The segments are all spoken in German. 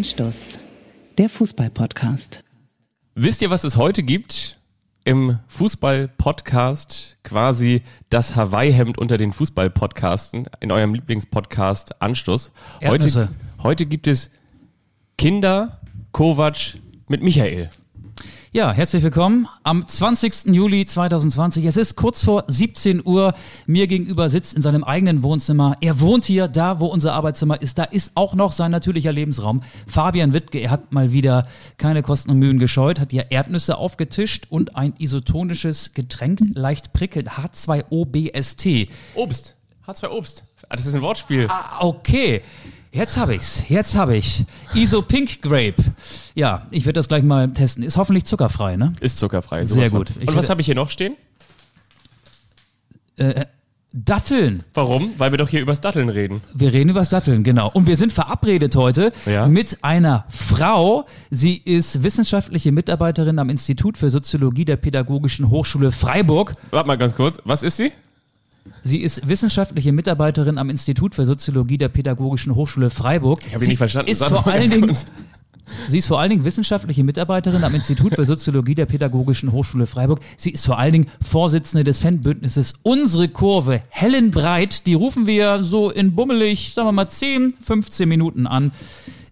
Anstoß, der Fußball-Podcast. Wisst ihr, was es heute gibt? Im Fußball-Podcast quasi das Hawaii-Hemd unter den Fußball-Podcasten in eurem Lieblingspodcast Anstoß. Heute, Erdnüsse. heute gibt es Kinder Kovac mit Michael. Ja, herzlich willkommen am 20. Juli 2020. Es ist kurz vor 17 Uhr. Mir gegenüber sitzt in seinem eigenen Wohnzimmer. Er wohnt hier, da wo unser Arbeitszimmer ist. Da ist auch noch sein natürlicher Lebensraum. Fabian Wittke, er hat mal wieder keine Kosten und Mühen gescheut, hat hier Erdnüsse aufgetischt und ein isotonisches Getränk, leicht prickelnd, H2OBST. Obst. H2 Obst. Ah, das ist ein Wortspiel. Ah, okay. Jetzt habe ich's. Jetzt habe ich. Iso Pink Grape. Ja, ich werde das gleich mal testen. Ist hoffentlich zuckerfrei, ne? Ist zuckerfrei. Sehr von. gut. Ich Und was habe ich hier noch stehen? Datteln. Warum? Weil wir doch hier übers Datteln reden. Wir reden über das Datteln, genau. Und wir sind verabredet heute Ja. mit einer Frau. Sie ist wissenschaftliche Mitarbeiterin am Institut für Soziologie der Pädagogischen Hochschule Freiburg. Warte mal ganz kurz. Was ist sie? Sie ist wissenschaftliche Mitarbeiterin am Institut für Soziologie der Pädagogischen Hochschule Freiburg. Ich habe nicht verstanden. Ist vor allen Dingen. Sie ist vor allen Dingen wissenschaftliche Mitarbeiterin am Institut für Soziologie der Pädagogischen Hochschule Freiburg. Sie ist vor allen Dingen Vorsitzende des Fanbündnisses Unsere Kurve Helen Breit. Die rufen wir so in bummelig, sagen wir mal 10, 15 Minuten an.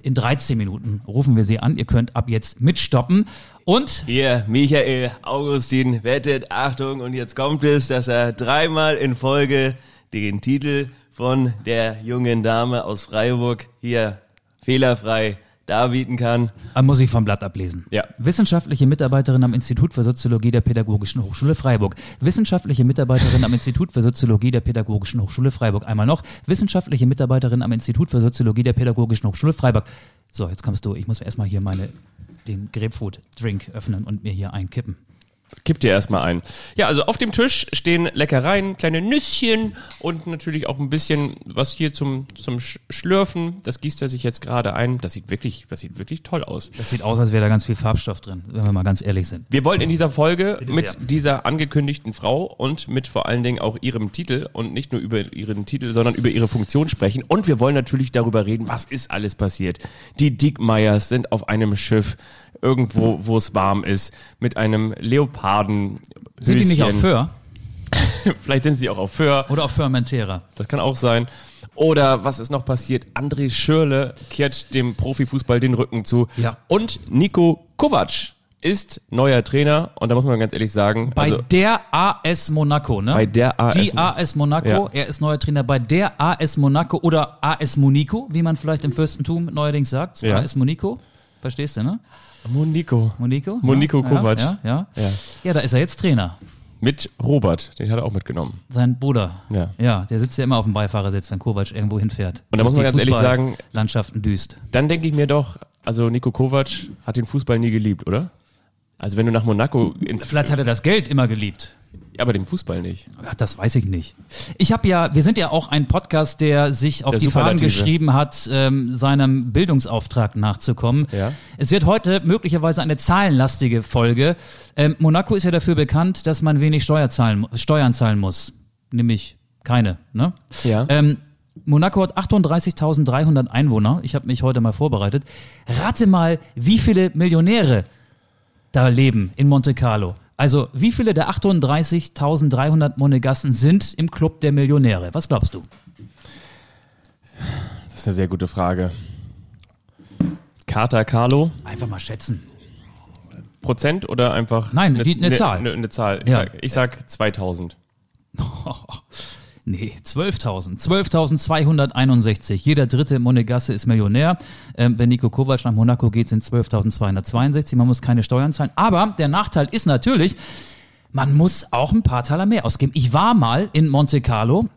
In 13 Minuten rufen wir sie an. Ihr könnt ab jetzt mitstoppen. Und Hier, Michael Augustin wettet, Achtung, und jetzt kommt es, dass er dreimal in Folge den Titel von der jungen Dame aus Freiburg hier fehlerfrei darbieten kann. Ah, muss ich vom Blatt ablesen. Ja. Wissenschaftliche Mitarbeiterin am Institut für Soziologie der Pädagogischen Hochschule Freiburg. Wissenschaftliche Mitarbeiterin am Institut für Soziologie der Pädagogischen Hochschule Freiburg. Einmal noch. Wissenschaftliche Mitarbeiterin am Institut für Soziologie der Pädagogischen Hochschule Freiburg. So, jetzt kommst du. Ich muss erstmal hier meine, den Grapefruit-Drink öffnen und mir hier einkippen. Kipp dir erstmal ein. Ja, also auf dem Tisch stehen Leckereien, kleine Nüsschen und natürlich auch ein bisschen was hier zum, zum Sch- Schlürfen. Das gießt er sich jetzt gerade ein. Das sieht wirklich, das sieht wirklich toll aus. Das sieht aus, als wäre da ganz viel Farbstoff drin, wenn wir mal ganz ehrlich sind. Wir wollen in dieser Folge mit dieser angekündigten Frau und mit vor allen Dingen auch ihrem Titel und nicht nur über ihren Titel, sondern über ihre Funktion sprechen. Und wir wollen natürlich darüber reden, was ist alles passiert. Die Dickmeyers sind auf einem Schiff irgendwo, wo es warm ist, mit einem Leoparden. Sind die nicht auf Föhr Vielleicht sind sie auch auf Föhr. oder auf Fermentera? Das kann auch sein. Oder was ist noch passiert? André Schürle kehrt dem Profifußball den Rücken zu. Ja. Und Nico Kovac ist neuer Trainer. Und da muss man ganz ehrlich sagen, Bei also der AS Monaco, ne? bei der AS. Die AS Monaco, Ja. er ist neuer Trainer bei der AS Monaco oder AS Monico, wie man vielleicht im Fürstentum neuerdings sagt. Ja. AS Monico, verstehst du, ne? Monico. Monico? Monico ja, Kovac. Ja, ja, ja. Ja. Da ist er jetzt Trainer. Mit Robert, den hat er auch mitgenommen. Sein Bruder. Ja. Ja, der sitzt ja immer auf dem Beifahrersitz, wenn Kovac irgendwo hinfährt. Und da muss man ganz ehrlich sagen- Landschaften düst. Dann denke ich mir doch, also Nico Kovac hat den Fußball nie geliebt, oder? Also wenn du nach Monaco ins... Vielleicht hat er das Geld immer geliebt. Aber den Fußball nicht. Ach, das weiß ich nicht. Ich habe ja, wir sind ja auch ein Podcast, der sich auf Der die Fahnen geschrieben hat, ähm, seinem Bildungsauftrag nachzukommen. Ja. Es wird heute möglicherweise eine zahlenlastige Folge. Ähm, Monaco ist ja dafür bekannt, dass man wenig Steuer zahlen, Steuern zahlen muss. Nämlich keine. Ne? Ja. Ähm, Monaco hat 38.300 Einwohner. Ich habe mich heute mal vorbereitet. Rate mal, wie viele Millionäre da leben in Monte Carlo. Also, wie viele der 38.300 Monegassen sind im Club der Millionäre? Was glaubst du? Das ist eine sehr gute Frage. Carter Carlo, Einfach mal schätzen. Prozent oder einfach... Nein, wie eine Zahl. Eine, eine Zahl. Ich, Ja. sag, ich sag 2000. Nee, 12.000. 12.261. Jeder dritte Monegasse ist Millionär. Ähm, wenn Nico Kovac nach Monaco geht, sind 12.262. Man muss keine Steuern zahlen. Aber der Nachteil ist natürlich, man muss auch ein paar Taler mehr ausgeben. Ich war mal in Monte Carlo.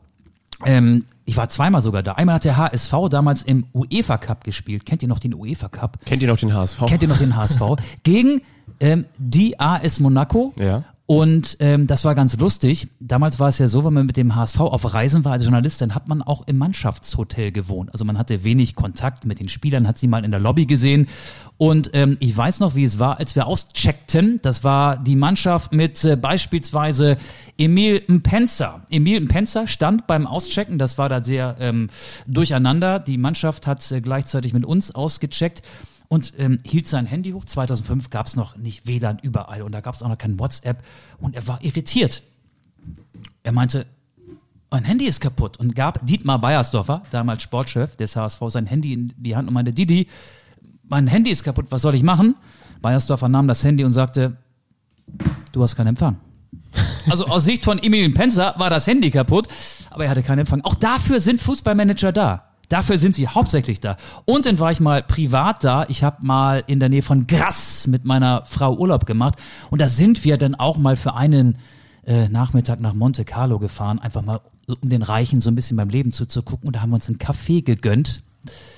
Ähm, ich war zweimal sogar da. Einmal hat der HSV damals im UEFA Cup gespielt. Kennt ihr noch den UEFA Cup? Kennt ihr noch den HSV? Kennt ihr noch den HSV? Gegen ähm, die AS Monaco. Ja. Und ähm, das war ganz lustig. Damals war es ja so, wenn man mit dem HSV auf Reisen war als Journalist, dann hat man auch im Mannschaftshotel gewohnt. Also man hatte wenig Kontakt mit den Spielern, hat sie mal in der Lobby gesehen. Und ähm, ich weiß noch, wie es war, als wir auscheckten. Das war die Mannschaft mit äh, beispielsweise Emil Mpenza. Emil Mpenza stand beim Auschecken, das war da sehr ähm, durcheinander. Die Mannschaft hat äh, gleichzeitig mit uns ausgecheckt und ähm, hielt sein Handy hoch. 2005 gab es noch nicht WLAN überall und da gab es auch noch kein WhatsApp und er war irritiert. Er meinte, mein Handy ist kaputt und gab Dietmar Beiersdorfer, damals Sportchef des HSV, sein Handy in die Hand und meinte, Didi, mein Handy ist kaputt, was soll ich machen? Beiersdorfer nahm das Handy und sagte, du hast keinen Empfang. Also aus Sicht von Emil Penzer war das Handy kaputt, aber er hatte keinen Empfang. Auch dafür sind Fußballmanager da. Dafür sind sie hauptsächlich da. Und dann war ich mal privat da. Ich habe mal in der Nähe von Grass mit meiner Frau Urlaub gemacht. Und da sind wir dann auch mal für einen äh, Nachmittag nach Monte Carlo gefahren, einfach mal um den Reichen so ein bisschen beim Leben zuzugucken. Und da haben wir uns einen Kaffee gegönnt.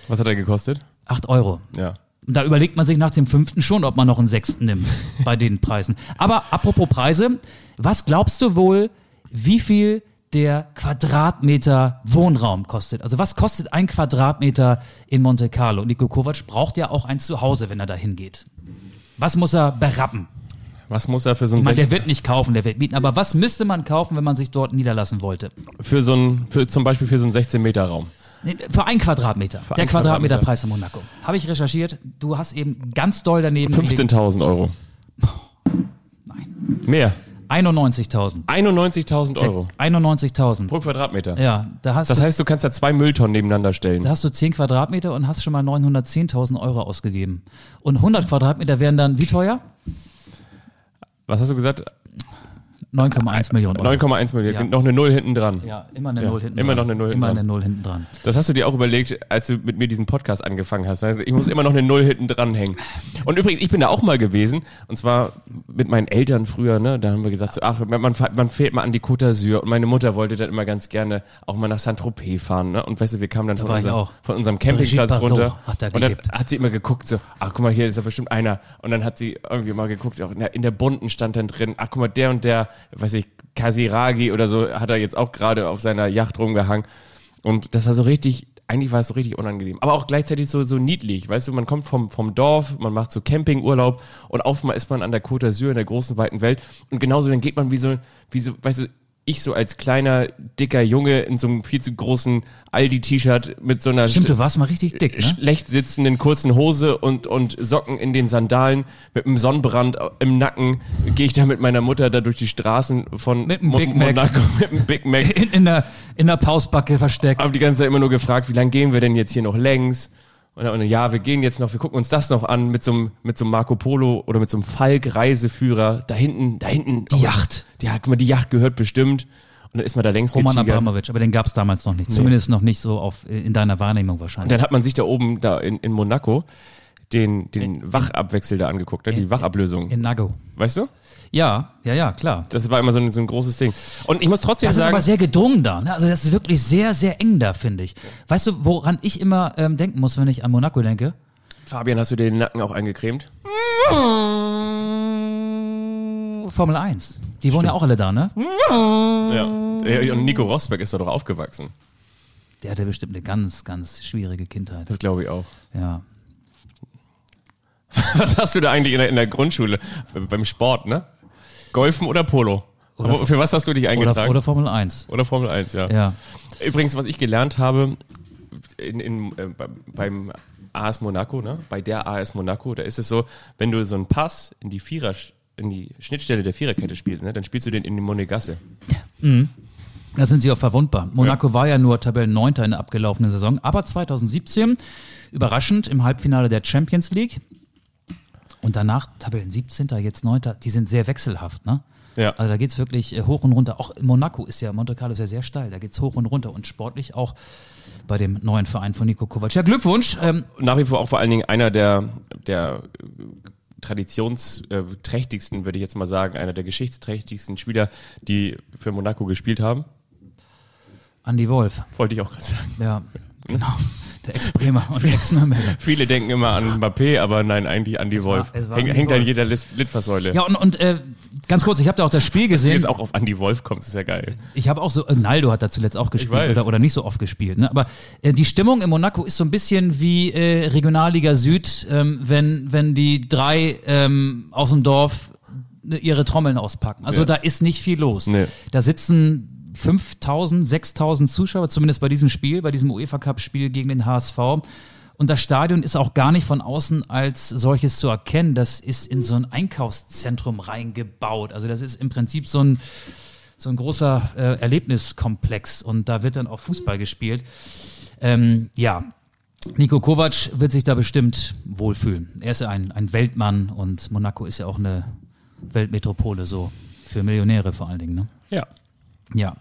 Was hat er gekostet? Acht Euro. Ja. Und da überlegt man sich nach dem fünften schon, ob man noch einen sechsten nimmt bei den Preisen. Aber apropos Preise, was glaubst du wohl, wie viel der Quadratmeter Wohnraum kostet. Also was kostet ein Quadratmeter in Monte Carlo? Nico Kovac braucht ja auch ein Zuhause, wenn er da hingeht. Was muss er berappen? Was muss er für so ein der wird nicht kaufen, der wird mieten. Aber was müsste man kaufen, wenn man sich dort niederlassen wollte? Für so ein, für zum Beispiel für so einen 16 Meter Raum. Nee, für ein Quadratmeter. Für der ein Quadratmeterpreis in Monaco. Habe ich recherchiert. Du hast eben ganz doll daneben. gelegen. 15.000 Euro. Nein. Mehr. 91.000. 91.000 Euro 91.000. pro Quadratmeter. Ja, da hast Das du heißt, du kannst da zwei Mülltonnen nebeneinander stellen. Da hast du 10 Quadratmeter und hast schon mal 910.000 Euro ausgegeben. Und 100 Quadratmeter wären dann wie teuer? Was hast du gesagt? 9,1 Millionen Euro. 9,1 Millionen. Ja. Noch eine Null hinten dran. Ja, immer eine Ja, Null hinten immer dran. noch eine Null hinten Immer dran. eine Null hinten dran. Das hast du dir auch überlegt, als du mit mir diesen Podcast angefangen hast. Also Ich muss immer noch eine Null hinten dranhängen. Und übrigens, ich bin da auch mal gewesen. Und zwar mit meinen Eltern früher. Ne? Da haben wir gesagt, so, ach, man, man fährt mal an die Côte d'Azur. Und meine Mutter wollte dann immer ganz gerne auch mal nach Saint-Tropez fahren. Ne? Und weißt du, wir kamen dann von war ich unserem, von unserem Campingplatz runter. hat da und dann hat sie immer geguckt, so, ach guck mal, hier ist ja bestimmt einer. Und dann hat sie irgendwie mal geguckt, auch in der, in der bunten stand dann drin, ach guck mal, der und der, weiß ich, Kasiragi oder so, hat er jetzt auch gerade auf seiner Yacht rumgehangen. Und das war so richtig, eigentlich war es so richtig unangenehm. Aber auch gleichzeitig so, so niedlich. Weißt du, man kommt vom, vom Dorf, man macht so Campingurlaub und auf einmal ist man an der Côte d'Azur in der großen, weiten Welt. Und genauso dann geht man wie so, wie so, weißt du, ich so als kleiner, dicker Junge in so einem viel zu großen Aldi-T-Shirt mit so einer Stimmt, du warst mal richtig dick, ne? schlecht sitzenden kurzen Hose und, und Socken in den Sandalen mit einem Sonnenbrand im Nacken gehe ich da mit meiner Mutter da durch die Straßen von Mit einem Big Mac. Monaco mit einem Big Mac. In, in, der, in der Pausbacke versteckt. Habe die ganze Zeit immer nur gefragt, wie lange gehen wir denn jetzt hier noch längs? Und dann, und ja, wir gehen jetzt noch, wir gucken uns das noch an mit so einem, mit so einem Marco Polo oder mit so einem Falk-Reiseführer. Da hinten, da hinten. Die Yacht. Ja, guck mal, die Yacht gehört bestimmt. Und dann ist man da längst Roman getigert. Abramowitsch, aber den gab es damals noch nicht. Zumindest noch nicht so auf, in deiner Wahrnehmung Und wahrscheinlich. dann hat man sich da oben, da in, in Monaco, den, den Wachabwechsel da angeguckt, ne? die Wachablösung. In Nago. weißt du? Ja, ja, ja, klar. Das war immer so ein, so ein großes Ding. Und ich muss trotzdem Das ist sagen, aber sehr gedrungen da. Ne? Also das ist wirklich sehr, sehr eng da, finde ich. Weißt du, woran ich immer ähm, denken muss, wenn ich an Monaco denke? Fabian, hast du dir den Nacken auch eingecremt? Formel 1. Die wohnen ja auch alle da, ne? Ja. ja. Und Nico Rosberg ist da doch aufgewachsen. Der hatte bestimmt eine ganz, ganz schwierige Kindheit. Das glaube ich auch. Ja. Was hast du da eigentlich in der, in der Grundschule? Beim Sport, ne? Golfen oder Polo? Wo- Für was hast du dich eingetragen? Oder, oder Formel 1. Oder Formel 1, ja. Ja. Übrigens, was ich gelernt habe in, in, äh, beim- AS Monaco, ne? bei der AS Monaco, da ist es so, wenn du so einen Pass in die Vierer, in die Schnittstelle der Viererkette spielst, ne? dann spielst du den in die Monegasse. Da sind sie auch verwundbar. Monaco war ja nur Tabellenneunter in der abgelaufenen Saison, aber 2017 überraschend im Halbfinale der Champions League und danach Tabellen 17. jetzt 9. Die sind sehr wechselhaft, ne? Ja. Also da geht's wirklich äh, hoch und runter. Auch in Monaco ist ja, Monte Carlo ist ja sehr steil. Da geht's hoch und runter und sportlich auch bei dem neuen Verein von Nico Kovac. Ja, Glückwunsch. Ähm, Nach wie vor auch vor allen Dingen einer der, der äh, traditionsträchtigsten, würde ich jetzt mal sagen, einer der geschichtsträchtigsten Spieler, die für Monaco gespielt haben. Andy Wolf. Wollte ich auch gerade sagen. Ja, genau. Der Ex-Bremer und Ex-Nürnberger. Viele denken immer an Mbappé, aber nein, eigentlich an die Es Wolf. war- Häng, hängt an jeder Lit- Litfaßsäule. Ja, und, und äh, ganz kurz, ich habe da auch das Spiel Wenn gesehen. jetzt auch auf Andy Wolf kommt, ist ja geil. Ich habe auch so, äh, Naldo hat da zuletzt auch gespielt oder, oder nicht so oft gespielt. Ne? Aber äh, die Stimmung in Monaco ist so ein bisschen wie äh, Regionalliga Süd, ähm, wenn, wenn die drei ähm, aus dem Dorf ne, ihre Trommeln auspacken. Also Ja. da ist nicht viel los. Nee. Da sitzen 5000, 6000 Zuschauer, zumindest bei diesem Spiel, bei diesem UEFA Cup Spiel gegen den HSV. Und das Stadion ist auch gar nicht von außen als solches zu erkennen. Das ist in so ein Einkaufszentrum reingebaut. Also das ist im Prinzip so ein, so ein großer äh, Erlebniskomplex und da wird dann auch Fußball gespielt. Ähm, ja, Nico Kovac wird sich da bestimmt wohlfühlen. Er ist ja ein, ein Weltmann und Monaco ist ja auch eine Weltmetropole, so für Millionäre vor allen Dingen. Ne? Ja. Ja,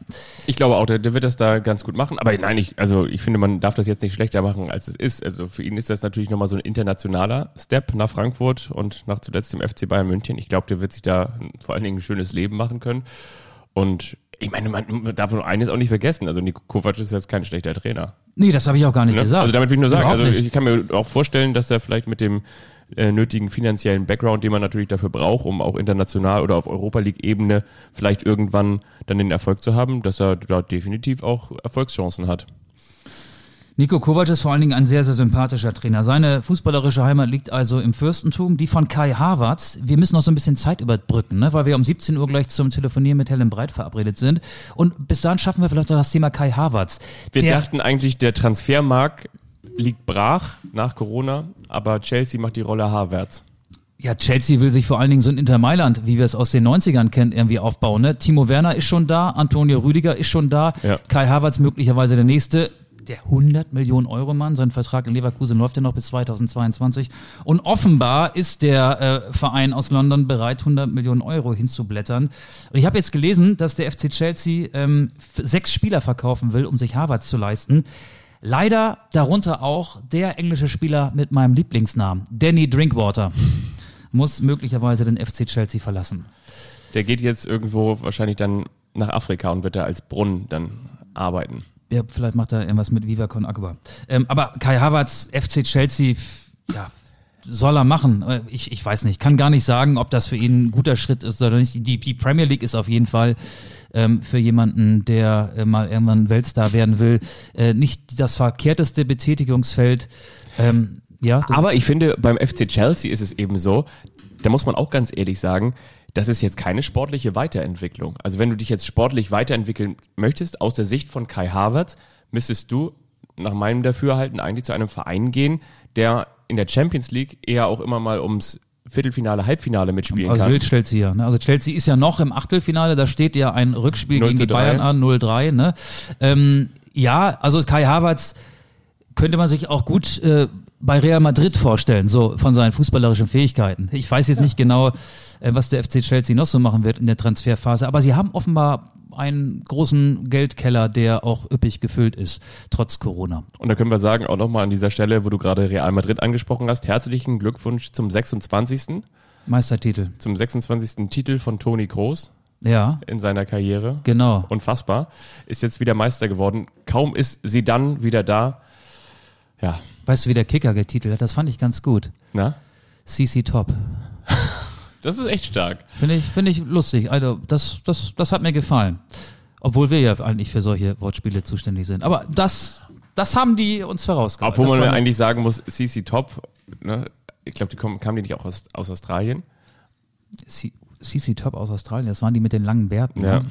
Ich glaube auch, der, der wird das da ganz gut machen. Aber nein, ich, also ich finde, man darf das jetzt nicht schlechter machen, als es ist. Also für ihn ist das natürlich nochmal so ein internationaler Step nach Frankfurt und nach zuletzt dem FC Bayern München. Ich glaube, der wird sich da vor allen Dingen ein schönes Leben machen können. Und ich meine, man darf nur eines auch nicht vergessen. Also Nico Kovac ist jetzt kein schlechter Trainer. nee, das habe ich auch gar nicht Ne? gesagt. Also damit will ich nur sagen, Überhaupt also nicht. ich kann mir auch vorstellen, dass er vielleicht mit dem äh, nötigen finanziellen Background, den man natürlich dafür braucht, um auch international oder auf Europa League-Ebene vielleicht irgendwann dann den Erfolg zu haben, dass er da definitiv auch Erfolgschancen hat. Nico Kovac ist vor allen Dingen ein sehr, sehr sympathischer Trainer. Seine fußballerische Heimat liegt also im Fürstentum, die von Kai Havertz. Wir müssen noch so ein bisschen Zeit überbrücken, ne? weil wir um 17 Uhr gleich zum Telefonieren mit Helen Breit verabredet sind. Und bis dahin schaffen wir vielleicht noch das Thema Kai Havertz. Wir Der- dachten eigentlich, der Transfermarkt liegt brach nach Corona, aber Chelsea macht die Rolle Havertz. Ja, Chelsea will sich vor allen Dingen so ein Inter Mailand, wie wir es aus den 90ern kennen, irgendwie aufbauen. Ne? Timo Werner ist schon da, Antonio Rüdiger ist schon da, Ja. Kai Havertz möglicherweise der nächste. Der 100 Millionen Euro Mann, sein Vertrag in Leverkusen läuft ja noch bis 2022. Und offenbar ist der äh, Verein aus London bereit, 100 Millionen Euro hinzublättern. Und ich habe jetzt gelesen, dass der FC Chelsea ähm, sechs Spieler verkaufen will, um sich Havertz zu leisten. Leider darunter auch der englische Spieler mit meinem Lieblingsnamen, Danny Drinkwater muss möglicherweise den FC Chelsea verlassen. Der geht jetzt irgendwo wahrscheinlich dann nach Afrika und wird da als Brunnen dann arbeiten. Ja, vielleicht macht er irgendwas mit Viva Con Agua. Ähm, aber Kai Havertz, FC Chelsea, ja, soll er machen. Äh, Ich, ich weiß nicht, kann gar nicht sagen, ob das für ihn ein guter Schritt ist oder nicht. Die, die Premier League ist auf jeden Fall ähm, für jemanden, der äh, mal irgendwann Weltstar werden will, äh, nicht das verkehrteste Betätigungsfeld. Ähm, ja, Aber ich finde, beim FC Chelsea ist es eben so, da muss man auch ganz ehrlich sagen, das ist jetzt keine sportliche Weiterentwicklung. Also wenn du dich jetzt sportlich weiterentwickeln möchtest, aus der Sicht von Kai Havertz, müsstest du nach meinem Dafürhalten eigentlich zu einem Verein gehen, der in der Champions League eher auch immer mal ums Viertelfinale, Halbfinale mitspielen Also kann. will Chelsea ja. Ne? Also Chelsea ist ja noch im Achtelfinale, da steht ja ein Rückspiel 0 gegen die Bayern 3. an, 0-3. Ne? Ähm, ja, also Kai Havertz könnte man sich auch gut äh, bei Real Madrid vorstellen, so von seinen fußballerischen Fähigkeiten. Ich weiß jetzt nicht genau, äh, was der FC Chelsea noch so machen wird in der Transferphase, aber sie haben offenbar einen großen Geldkeller, der auch üppig gefüllt ist, trotz Corona. Und da können wir sagen, auch nochmal an dieser Stelle, wo du gerade Real Madrid angesprochen hast, herzlichen Glückwunsch zum 26. Meistertitel. zum 26. Titel von Toni Kroos Ja, in seiner Karriere. genau. Unfassbar. Ist jetzt wieder Meister geworden. Kaum ist sie dann wieder da. Ja, Weißt du, wie der Kicker getitelt hat? Das fand ich ganz gut. na? CC Top. Das ist echt stark. Finde ich, finde ich lustig. Also, das, das, das hat mir gefallen. Obwohl wir ja eigentlich für solche Wortspiele zuständig sind. Aber das, das haben die uns vorausgebracht. Obwohl Das man ja eigentlich sagen muss, CC Top, ne? ich glaube, die kommen, kamen die nicht auch aus, aus Australien? CC Top aus Australien, das waren die mit den langen Bärten. Ja. ne?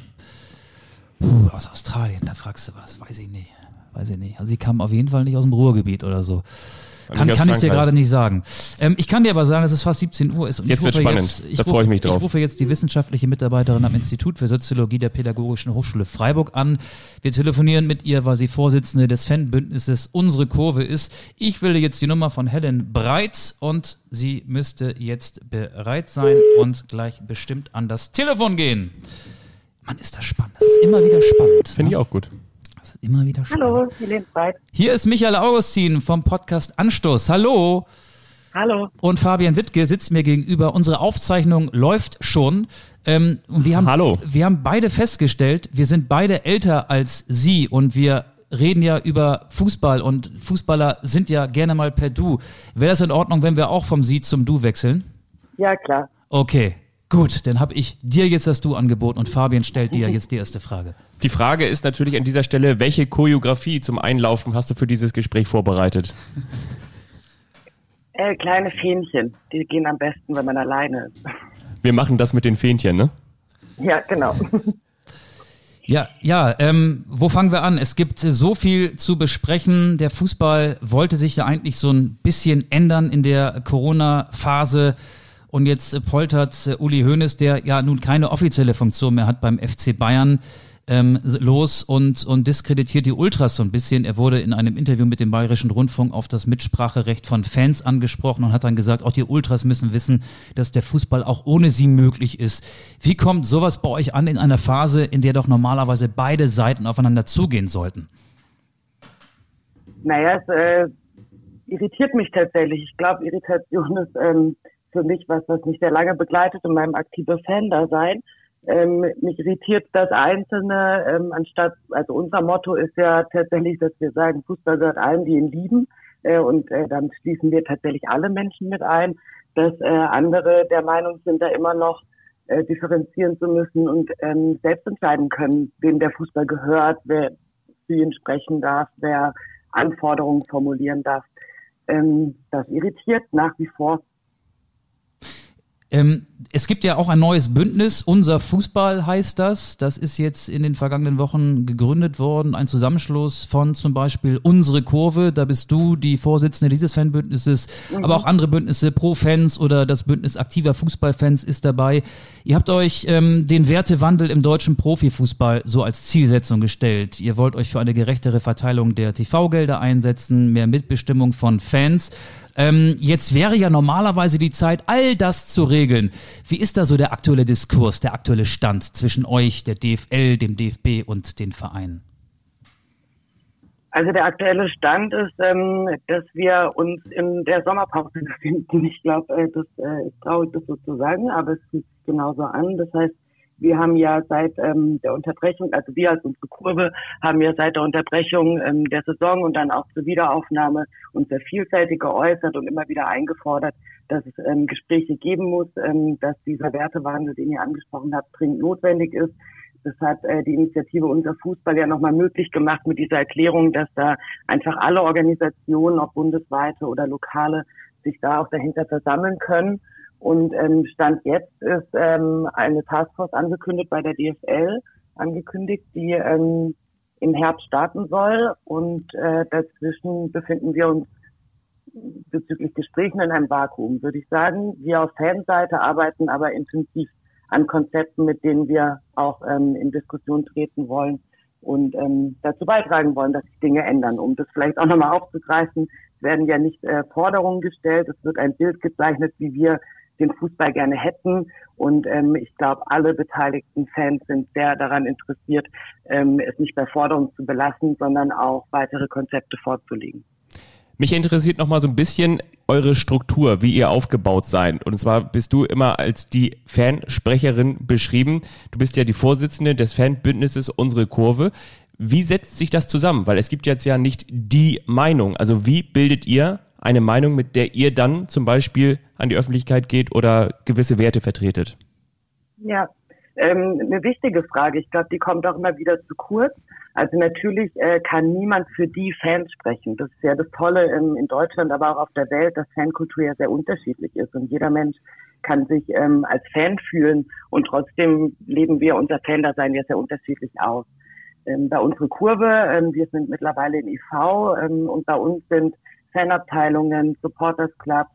Puh, aus Australien, da fragst du was. Weiß ich nicht. Weiß ich nicht. Also, sie kamen auf jeden Fall nicht aus dem Ruhrgebiet oder so. Kann, kann ich dir gerade nicht sagen. Ähm, ich kann dir aber sagen, dass es fast 17 Uhr ist. Und Jetzt rufe spannend. Jetzt, ich Da freue ich mich drauf. Ich rufe jetzt die wissenschaftliche Mitarbeiterin am Institut für Soziologie der Pädagogischen Hochschule Freiburg an. Wir telefonieren mit ihr, weil sie Vorsitzende des Fanbündnisses Unsere Kurve ist. Ich will jetzt die Nummer von Helen Breitz und sie müsste jetzt bereit sein und gleich bestimmt an das Telefon gehen. Mann, ist das spannend. Das ist immer wieder spannend. Finde ich ne? auch gut. Immer wieder spannend. Hallo, Helene Breit. Hier ist Michael Augustin vom Podcast Anstoß. Hallo. Hallo. Und Fabian Wittke sitzt mir gegenüber. Unsere Aufzeichnung läuft schon. Ähm, und wir haben, Hallo. wir haben beide festgestellt, wir sind beide älter als Sie und wir reden ja über Fußball und Fußballer sind ja gerne mal per Du. Wäre das in Ordnung, wenn wir auch vom Sie zum Du wechseln? Ja, klar. Okay, gut, dann habe ich dir jetzt das Du angeboten und Fabian stellt dir jetzt die erste Frage. Die Frage ist natürlich an dieser Stelle, welche Choreografie zum Einlaufen hast du für dieses Gespräch vorbereitet? Äh, kleine Fähnchen, die gehen am besten, wenn man alleine ist. Wir machen das mit den Fähnchen, ne? Ja, genau. Ja, ja, ähm, wo fangen wir an? Es gibt so viel zu besprechen. Der Fußball wollte sich ja eigentlich so ein bisschen ändern in der Corona-Phase. Und jetzt poltert Uli Hoeneß, der ja nun keine offizielle Funktion mehr hat beim FC Bayern, ähm, los und, und diskreditiert die Ultras so ein bisschen. Er wurde in einem Interview mit dem Bayerischen Rundfunk auf das Mitspracherecht von Fans angesprochen und hat dann gesagt, auch die Ultras müssen wissen, dass der Fußball auch ohne sie möglich ist. Wie kommt sowas bei euch an in einer Phase, in der doch normalerweise beide Seiten aufeinander zugehen sollten? Naja, es äh, irritiert mich tatsächlich. Ich glaube, Irritation ist ähm, für mich was, was mich sehr lange begleitet in meinem aktiven Fan-Dasein. Ähm, mich irritiert das Einzelne, ähm, anstatt, also unser Motto ist ja tatsächlich, dass wir sagen, Fußball gehört allen, die ihn lieben. Äh, und äh, dann schließen wir tatsächlich alle Menschen mit ein, dass äh, andere der Meinung sind, da immer noch äh, differenzieren zu müssen und ähm, selbst entscheiden können, wem der Fußball gehört, wer zu ihm sprechen darf, wer Anforderungen formulieren darf. Ähm, das irritiert nach wie vor ähm, es gibt ja auch ein neues Bündnis, unser Fußball heißt das. Das ist jetzt in den vergangenen Wochen gegründet worden. Ein Zusammenschluss von zum Beispiel Unsere Kurve, da bist du die Vorsitzende dieses Fanbündnisses, mhm. aber auch andere Bündnisse, Pro-Fans oder das Bündnis aktiver Fußballfans ist dabei. Ihr habt euch ähm, den Wertewandel im deutschen Profifußball so als Zielsetzung gestellt. Ihr wollt euch für eine gerechtere Verteilung der TV-Gelder einsetzen, mehr Mitbestimmung von Fans. Ähm, jetzt wäre ja normalerweise die Zeit, all das zu regeln. Wie ist da so der aktuelle Diskurs, der aktuelle Stand zwischen euch, der DFL, dem DFB und den Vereinen? Also der aktuelle Stand ist, ähm, dass wir uns in der Sommerpause befinden. Ich glaube, äh, das äh, ist traurig, das so zu sagen, aber es sich genauso an. Das heißt, wir haben ja seit ähm, der Unterbrechung, also wir als unsere Kurve, haben ja seit der Unterbrechung ähm, der Saison und dann auch zur Wiederaufnahme uns sehr vielfältig geäußert und immer wieder eingefordert, dass es ähm, Gespräche geben muss, ähm, dass dieser Wertewandel, den ihr angesprochen habt, dringend notwendig ist. Das hat äh, die Initiative Unser Fußball ja nochmal möglich gemacht mit dieser Erklärung, dass da einfach alle Organisationen, ob bundesweite oder lokale, sich da auch dahinter versammeln können. Und ähm, Stand jetzt ist ähm, eine Taskforce angekündigt bei der DFL, angekündigt, die ähm, im Herbst starten soll. Und äh, dazwischen befinden wir uns bezüglich Gesprächen in einem Vakuum, würde ich sagen. Wir auf Fanseite arbeiten aber intensiv an Konzepten, mit denen wir auch ähm, in Diskussion treten wollen und ähm, dazu beitragen wollen, dass sich Dinge ändern. Um das vielleicht auch nochmal aufzugreifen, werden ja nicht äh, Forderungen gestellt, es wird ein Bild gezeichnet, wie wir den Fußball gerne hätten. Und ähm, ich glaube, alle beteiligten Fans sind sehr daran interessiert, ähm, es nicht bei Forderungen zu belassen, sondern auch weitere Konzepte vorzulegen. Mich interessiert noch mal so ein bisschen eure Struktur, wie ihr aufgebaut seid. Und zwar bist du immer als die Fansprecherin beschrieben. Du bist ja die Vorsitzende des Fanbündnisses Unsere Kurve. Wie setzt sich das zusammen? Weil es gibt jetzt ja nicht die Meinung. Also wie bildet ihr eine Meinung, mit der ihr dann zum Beispiel an die Öffentlichkeit geht oder gewisse Werte vertretet? Ja, ähm, eine wichtige Frage. Ich glaube, die kommt auch immer wieder zu kurz. Also natürlich äh, kann niemand für die Fans sprechen. Das ist ja das Tolle in, in, Deutschland, aber auch auf der Welt, dass Fankultur ja sehr unterschiedlich ist und jeder Mensch kann sich ähm, als Fan fühlen und trotzdem leben wir unser Fan-Dasein ja sehr unterschiedlich aus. Ähm, bei unserer Kurve, ähm, wir sind mittlerweile in IV ähm, und bei uns sind Fanabteilungen, Supporters Clubs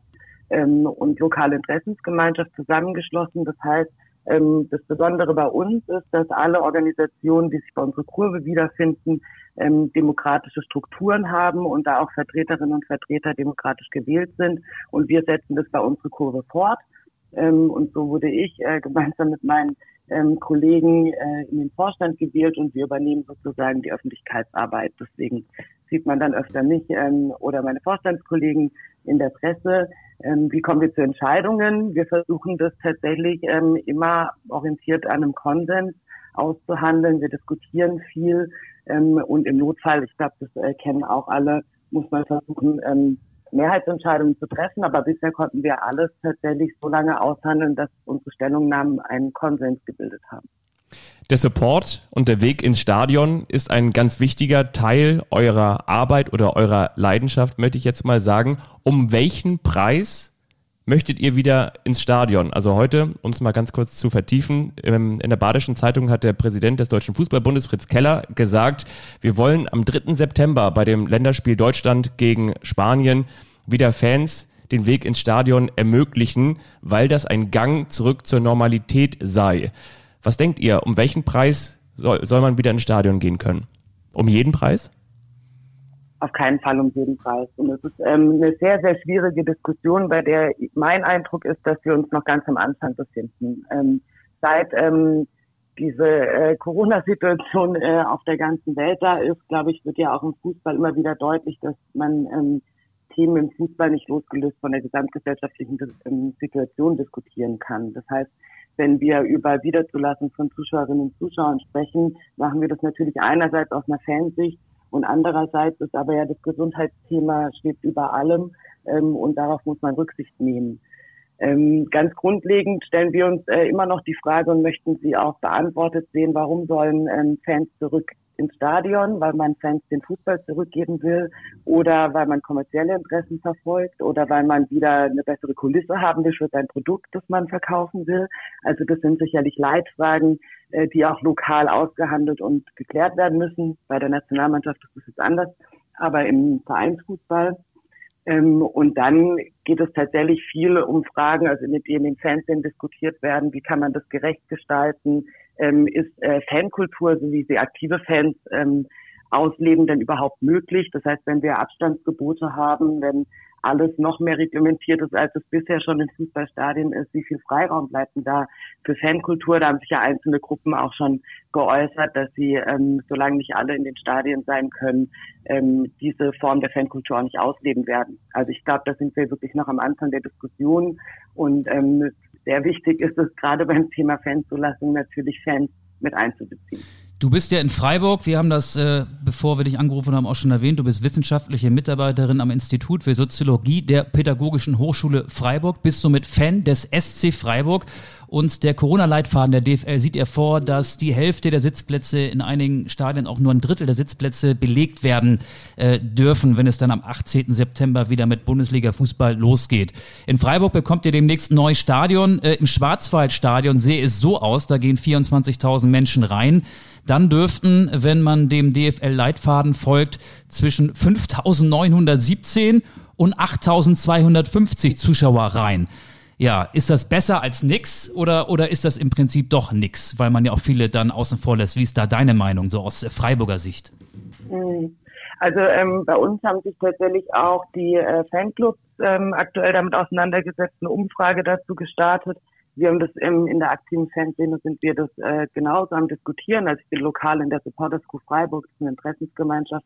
ähm, und lokale Interessensgemeinschaft zusammengeschlossen. Das heißt, ähm, das Besondere bei uns ist, dass alle Organisationen, die sich bei unserer Kurve wiederfinden, ähm, demokratische Strukturen haben und da auch Vertreterinnen und Vertreter demokratisch gewählt sind. Und wir setzen das bei unserer Kurve fort. Ähm, und so wurde ich äh, gemeinsam mit meinen ähm, Kollegen äh, in den Vorstand gewählt und wir übernehmen sozusagen die Öffentlichkeitsarbeit. Deswegen sieht man dann öfter mich ähm, oder meine Vorstandskollegen in der Presse. Ähm, wie kommen wir zu Entscheidungen? Wir versuchen das tatsächlich ähm, immer orientiert an einem Konsens auszuhandeln. Wir diskutieren viel. Ähm, und im Notfall, ich glaube, das äh, kennen auch alle, muss man versuchen, ähm, Mehrheitsentscheidungen zu treffen. Aber bisher konnten wir alles tatsächlich so lange aushandeln, dass unsere Stellungnahmen einen Konsens gebildet haben. Der Support und der Weg ins Stadion ist ein ganz wichtiger Teil eurer Arbeit oder eurer Leidenschaft, möchte ich jetzt mal sagen. Um welchen Preis möchtet ihr wieder ins Stadion? Also heute, um es mal ganz kurz zu vertiefen, in der Badischen Zeitung hat der Präsident des Deutschen Fußballbundes, Fritz Keller, gesagt, wir wollen am 3. September bei dem Länderspiel Deutschland gegen Spanien wieder Fans den Weg ins Stadion ermöglichen, weil das ein Gang zurück zur Normalität sei. Was denkt ihr, um welchen Preis soll, soll man wieder ins Stadion gehen können? Um jeden Preis? Auf keinen Fall um jeden Preis. Und es ist ähm, eine sehr, sehr schwierige Diskussion, bei der mein Eindruck ist, dass wir uns noch ganz am Anfang befinden. Ähm, seit ähm, diese äh, Corona-Situation äh, auf der ganzen Welt da ist, glaube ich, wird ja auch im Fußball immer wieder deutlich, dass man ähm, Themen im Fußball nicht losgelöst von der gesamtgesellschaftlichen ähm, Situation diskutieren kann. Das heißt, wenn wir über Wiederzulassen von Zuschauerinnen und Zuschauern sprechen, machen wir das natürlich einerseits aus einer Fansicht und andererseits ist aber ja das Gesundheitsthema steht über allem ähm, und darauf muss man Rücksicht nehmen. Ähm, ganz grundlegend stellen wir uns äh, immer noch die Frage und möchten sie auch beantwortet sehen, warum sollen ähm, Fans zurück ins Stadion, weil man Fans den Fußball zurückgeben will oder weil man kommerzielle Interessen verfolgt oder weil man wieder eine bessere Kulisse haben will für sein Produkt, das man verkaufen will. Also das sind sicherlich Leitfragen, äh, die auch lokal ausgehandelt und geklärt werden müssen. Bei der Nationalmannschaft ist es jetzt anders, aber im Vereinsfußball ähm, und dann geht es tatsächlich viel um Fragen, also mit denen in den Fernsehen diskutiert werden, wie kann man das gerecht gestalten, ähm, ist äh, Fankultur, so wie sie aktive Fans ähm, ausleben, denn überhaupt möglich? Das heißt, wenn wir Abstandsgebote haben, wenn alles noch mehr reglementiert ist, als es bisher schon in Fußballstadien ist. Wie viel Freiraum bleibt denn da für Fankultur? Da haben sich ja einzelne Gruppen auch schon geäußert, dass sie, ähm, solange nicht alle in den Stadien sein können, ähm, diese Form der Fankultur auch nicht ausleben werden. Also ich glaube, da sind wir wirklich noch am Anfang der Diskussion und ähm, sehr wichtig ist es gerade beim Thema Fanzulassung natürlich Fans mit einzubeziehen. Du bist ja in Freiburg, wir haben das, äh, bevor wir dich angerufen haben, auch schon erwähnt. Du bist wissenschaftliche Mitarbeiterin am Institut für Soziologie der Pädagogischen Hochschule Freiburg. Bist somit Fan des SC Freiburg und der Corona-Leitfaden der DFL sieht ja vor, dass die Hälfte der Sitzplätze in einigen Stadien auch nur ein Drittel der Sitzplätze belegt werden äh, dürfen, wenn es dann am 18. September wieder mit Bundesliga-Fußball losgeht. In Freiburg bekommt ihr demnächst ein neues Stadion. Äh, Im Schwarzwaldstadion sehe es so aus, da gehen 24.000 Menschen rein. Dann dürften, wenn man dem DFL-Leitfaden folgt, zwischen 5.917 und 8.250 Zuschauer rein. Ja, ist das besser als nix oder, oder ist das im Prinzip doch nix, weil man ja auch viele dann außen vor lässt? Wie ist da deine Meinung, so aus Freiburger Sicht? Hm. Also ähm, bei uns haben sich tatsächlich auch die äh, Fanclubs ähm, aktuell damit auseinandergesetzt, eine Umfrage dazu gestartet. Wir haben das im, in der aktiven Fanszene sind wir das äh, genauso am diskutieren. Also ich bin lokal in der Supporters Crew Freiburg, das ist eine Interessensgemeinschaft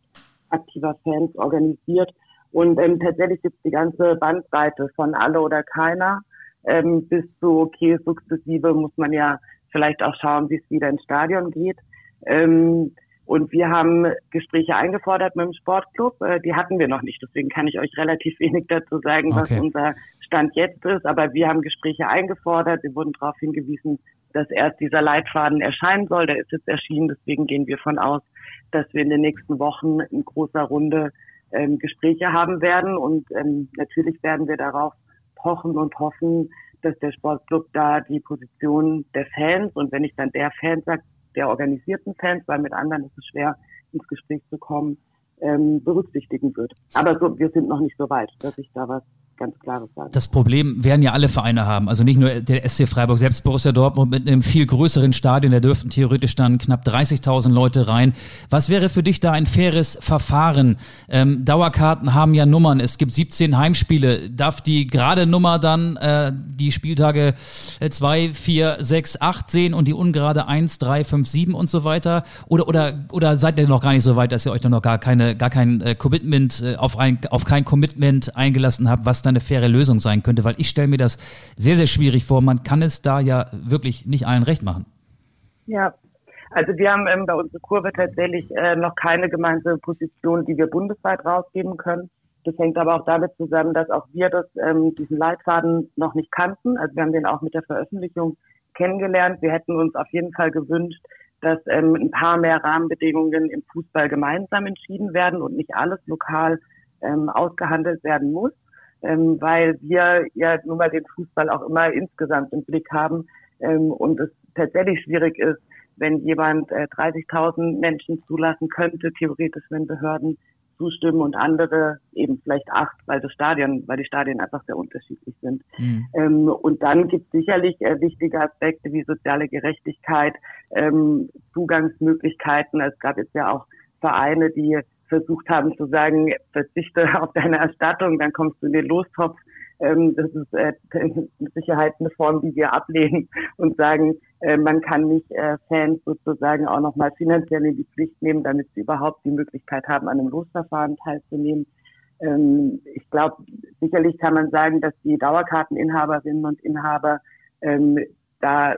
aktiver Fans organisiert. Und ähm, tatsächlich gibt es die ganze Bandbreite von alle oder keiner ähm, bis zu, okay, sukzessive muss man ja vielleicht auch schauen, wie es wieder ins Stadion geht. Ähm, und wir haben Gespräche eingefordert mit dem Sportclub. Äh, die hatten wir noch nicht. Deswegen kann ich euch relativ wenig dazu sagen, okay. was unser Stand jetzt ist. Aber wir haben Gespräche eingefordert. Wir wurden darauf hingewiesen, dass erst dieser Leitfaden erscheinen soll. Der ist jetzt erschienen. Deswegen gehen wir von aus, dass wir in den nächsten Wochen in großer Runde ähm, Gespräche haben werden. Und ähm, natürlich werden wir darauf pochen und hoffen, dass der Sportclub da die Position der Fans und wenn ich dann der Fans sage, der organisierten Fans, weil mit anderen ist es schwer ins Gespräch zu kommen, ähm, berücksichtigen wird. Aber so, wir sind noch nicht so weit, dass ich da was ganz klares sagen. Das Problem werden ja alle Vereine haben. Also nicht nur der SC Freiburg, selbst Borussia Dortmund mit einem viel größeren Stadion, da dürften theoretisch dann knapp 30.000 Leute rein. Was wäre für dich da ein faires Verfahren? Ähm, Dauerkarten haben ja Nummern. Es gibt 17 Heimspiele. Darf die gerade Nummer dann äh, die Spieltage 2, 4, 6, 8 sehen und die ungerade 1, 3, 5, 7 und so weiter? Oder, oder, oder seid ihr noch gar nicht so weit, dass ihr euch noch gar keine, gar kein äh, Commitment, äh, auf, ein, auf kein Commitment eingelassen habt, was dann eine faire Lösung sein könnte, weil ich stelle mir das sehr, sehr schwierig vor. Man kann es da ja wirklich nicht allen recht machen. Ja, Also wir haben ähm, bei unserer Kurve tatsächlich äh, noch keine gemeinsame Position, die wir bundesweit rausgeben können. Das hängt aber auch damit zusammen, dass auch wir das, ähm, diesen Leitfaden noch nicht kannten. Also wir haben den auch mit der Veröffentlichung kennengelernt. Wir hätten uns auf jeden Fall gewünscht, dass ähm, ein paar mehr Rahmenbedingungen im Fußball gemeinsam entschieden werden und nicht alles lokal ähm, ausgehandelt werden muss, ähm, weil wir ja nun mal den Fußball auch immer insgesamt im Blick haben ähm, und es tatsächlich schwierig ist, wenn jemand äh, 30.000 Menschen zulassen könnte, theoretisch, wenn Behörden zustimmen und andere eben vielleicht acht, weil das Stadion, weil die Stadien einfach sehr unterschiedlich sind. Mhm. Ähm, und dann gibt es sicherlich äh, wichtige Aspekte wie soziale Gerechtigkeit, ähm, Zugangsmöglichkeiten. Es gab jetzt ja auch Vereine, die versucht haben zu sagen, verzichte auf deine Erstattung, dann kommst du in den Lostopf. Ähm, das ist äh, mit Sicherheit eine Form, die wir ablehnen und sagen, äh, man kann nicht äh, Fans sozusagen auch nochmal finanziell in die Pflicht nehmen, damit sie überhaupt die Möglichkeit haben, an einem Losverfahren teilzunehmen. Ähm, ich glaube, sicherlich kann man sagen, dass die Dauerkarteninhaberinnen und Inhaber ähm, da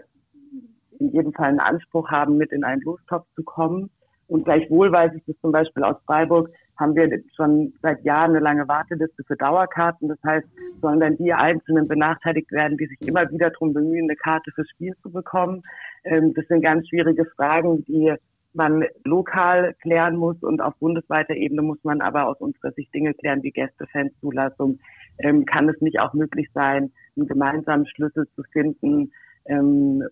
in jedem Fall einen Anspruch haben, mit in einen Lostopf zu kommen. Und gleichwohl weiß ich das zum Beispiel aus Freiburg, haben wir schon seit Jahren eine lange Warteliste für Dauerkarten. Das heißt, sollen dann die Einzelnen benachteiligt werden, die sich immer wieder darum bemühen, eine Karte fürs Spiel zu bekommen. Ähm, das sind ganz schwierige Fragen, die man lokal klären muss und auf bundesweiter Ebene muss man aber aus unserer Sicht Dinge klären wie Gästefanzulassung. Ähm, kann es nicht auch möglich sein, einen gemeinsamen Schlüssel zu finden, ähm,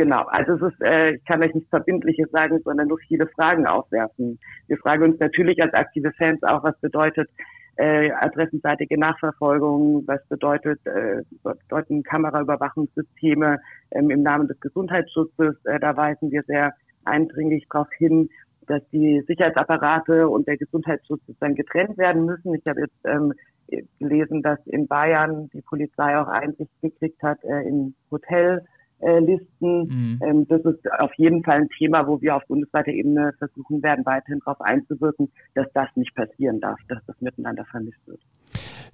Genau, also es ist, äh, ich kann euch nichts Verbindliches sagen, sondern nur viele Fragen aufwerfen. Wir fragen uns natürlich als aktive Fans auch, was bedeutet äh, adressenseitige Nachverfolgung, was bedeutet, äh, bedeuten Kameraüberwachungssysteme ähm, im Namen des Gesundheitsschutzes. Äh, da weisen wir sehr eindringlich darauf hin, dass die Sicherheitsapparate und der Gesundheitsschutz dann getrennt werden müssen. Ich habe jetzt ähm, gelesen, dass in Bayern die Polizei auch Einsicht gekriegt hat äh, in Hotel Listen. Mhm. Ähm, das ist auf jeden Fall ein Thema, wo wir auf bundesweiter Ebene versuchen werden, weiterhin darauf einzuwirken, dass das nicht passieren darf, dass das miteinander vermischt wird.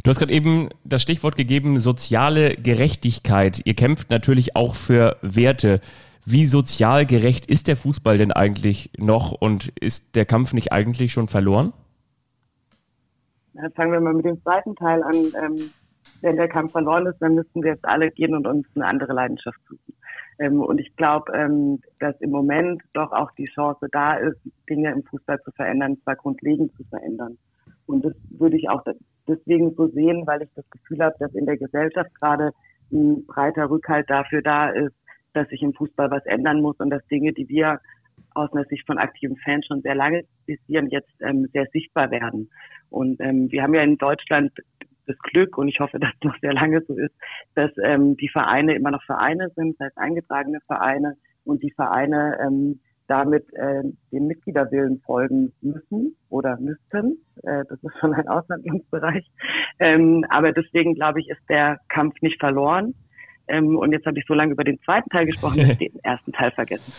Du hast gerade eben das Stichwort gegeben, soziale Gerechtigkeit. Ihr kämpft natürlich auch für Werte. Wie sozial gerecht ist der Fußball denn eigentlich noch und ist der Kampf nicht eigentlich schon verloren? Fangen wir mal mit dem zweiten Teil an. Wenn der Kampf verloren ist, dann müssten wir jetzt alle gehen und uns eine andere Leidenschaft suchen. Ähm, und ich glaube, ähm, dass im Moment doch auch die Chance da ist, Dinge im Fußball zu verändern, zwar grundlegend zu verändern. Und das würde ich auch deswegen so sehen, weil ich das Gefühl habe, dass in der Gesellschaft gerade ein breiter Rückhalt dafür da ist, dass sich im Fußball was ändern muss und dass Dinge, die wir aus einer Sicht von aktiven Fans schon sehr lange diskutieren, jetzt ähm, sehr sichtbar werden. Und ähm, wir haben ja in Deutschland das Glück, und ich hoffe, dass es noch sehr lange so ist, dass ähm, die Vereine immer noch Vereine sind, das heißt eingetragene Vereine und die Vereine ähm, damit äh, dem Mitgliederwillen folgen müssen oder müssten. Äh, das ist schon ein Aushandlungsbereich. Ähm, aber deswegen glaube ich, ist der Kampf nicht verloren. Ähm, und jetzt habe ich so lange über den zweiten Teil gesprochen, dass ich den ersten Teil vergessen.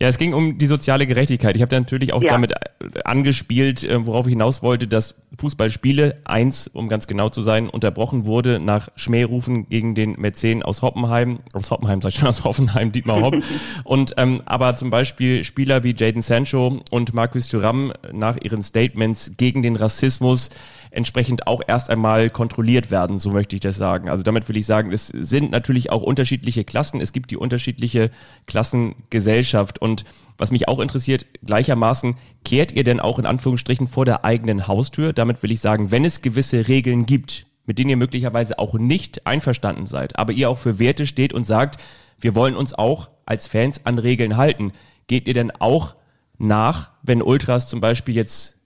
Ja, es ging um die soziale Gerechtigkeit. Ich habe da natürlich auch ja. damit äh, angespielt, äh, worauf ich hinaus wollte, dass Fußballspiele eins, um ganz genau zu sein, unterbrochen wurde nach Schmährufen gegen den Mäzen aus Hoppenheim, aus Hoppenheim, sag ich schon, aus Hoffenheim, Dietmar Hopp. und ähm, aber zum Beispiel Spieler wie Jaden Sancho und Marcus Thuram nach ihren Statements gegen den Rassismus entsprechend auch erst einmal kontrolliert werden, so möchte ich das sagen. Also damit will ich sagen, es sind natürlich auch unterschiedliche Klassen, es gibt die unterschiedliche Klassengesellschaft und was mich auch interessiert, gleichermaßen, kehrt ihr denn auch in Anführungsstrichen vor der eigenen Haustür? Damit will ich sagen, wenn es gewisse Regeln gibt, mit denen ihr möglicherweise auch nicht einverstanden seid, aber ihr auch für Werte steht und sagt, wir wollen uns auch als Fans an Regeln halten, geht ihr denn auch nach, wenn Ultras zum Beispiel jetzt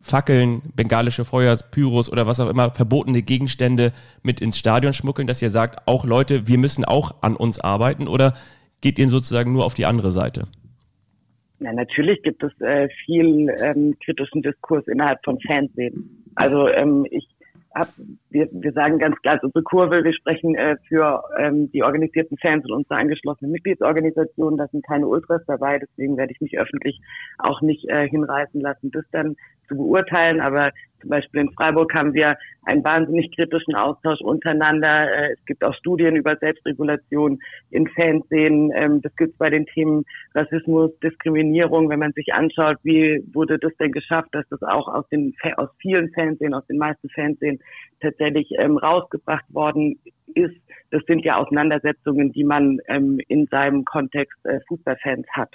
Fackeln, bengalische Feuers, Pyros oder was auch immer, verbotene Gegenstände mit ins Stadion schmuggeln, dass ihr sagt, auch Leute, wir müssen auch an uns arbeiten oder geht ihr sozusagen nur auf die andere Seite? Ja, natürlich gibt es äh, viel ähm, kritischen Diskurs innerhalb von Fernsehen. Also ähm, ich hab, wir, wir sagen ganz klar, unsere Kurve, wir sprechen äh, für ähm, die organisierten Fans und unsere angeschlossenen Mitgliedsorganisationen, da sind keine Ultras dabei, deswegen werde ich mich öffentlich auch nicht äh, hinreißen lassen, das dann zu beurteilen, aber zum Beispiel in Freiburg haben wir einen wahnsinnig kritischen Austausch untereinander. Äh, es gibt auch Studien über Selbstregulation in Fanszenen. Ähm, das gibt es bei den Themen Rassismus, Diskriminierung. Wenn man sich anschaut, wie wurde das denn geschafft, dass das auch aus den aus vielen Fernsehen, aus den meisten Fernsehen tatsächlich ähm, rausgebracht worden ist. Das sind ja Auseinandersetzungen, die man ähm, in seinem Kontext äh, Fußballfans hat.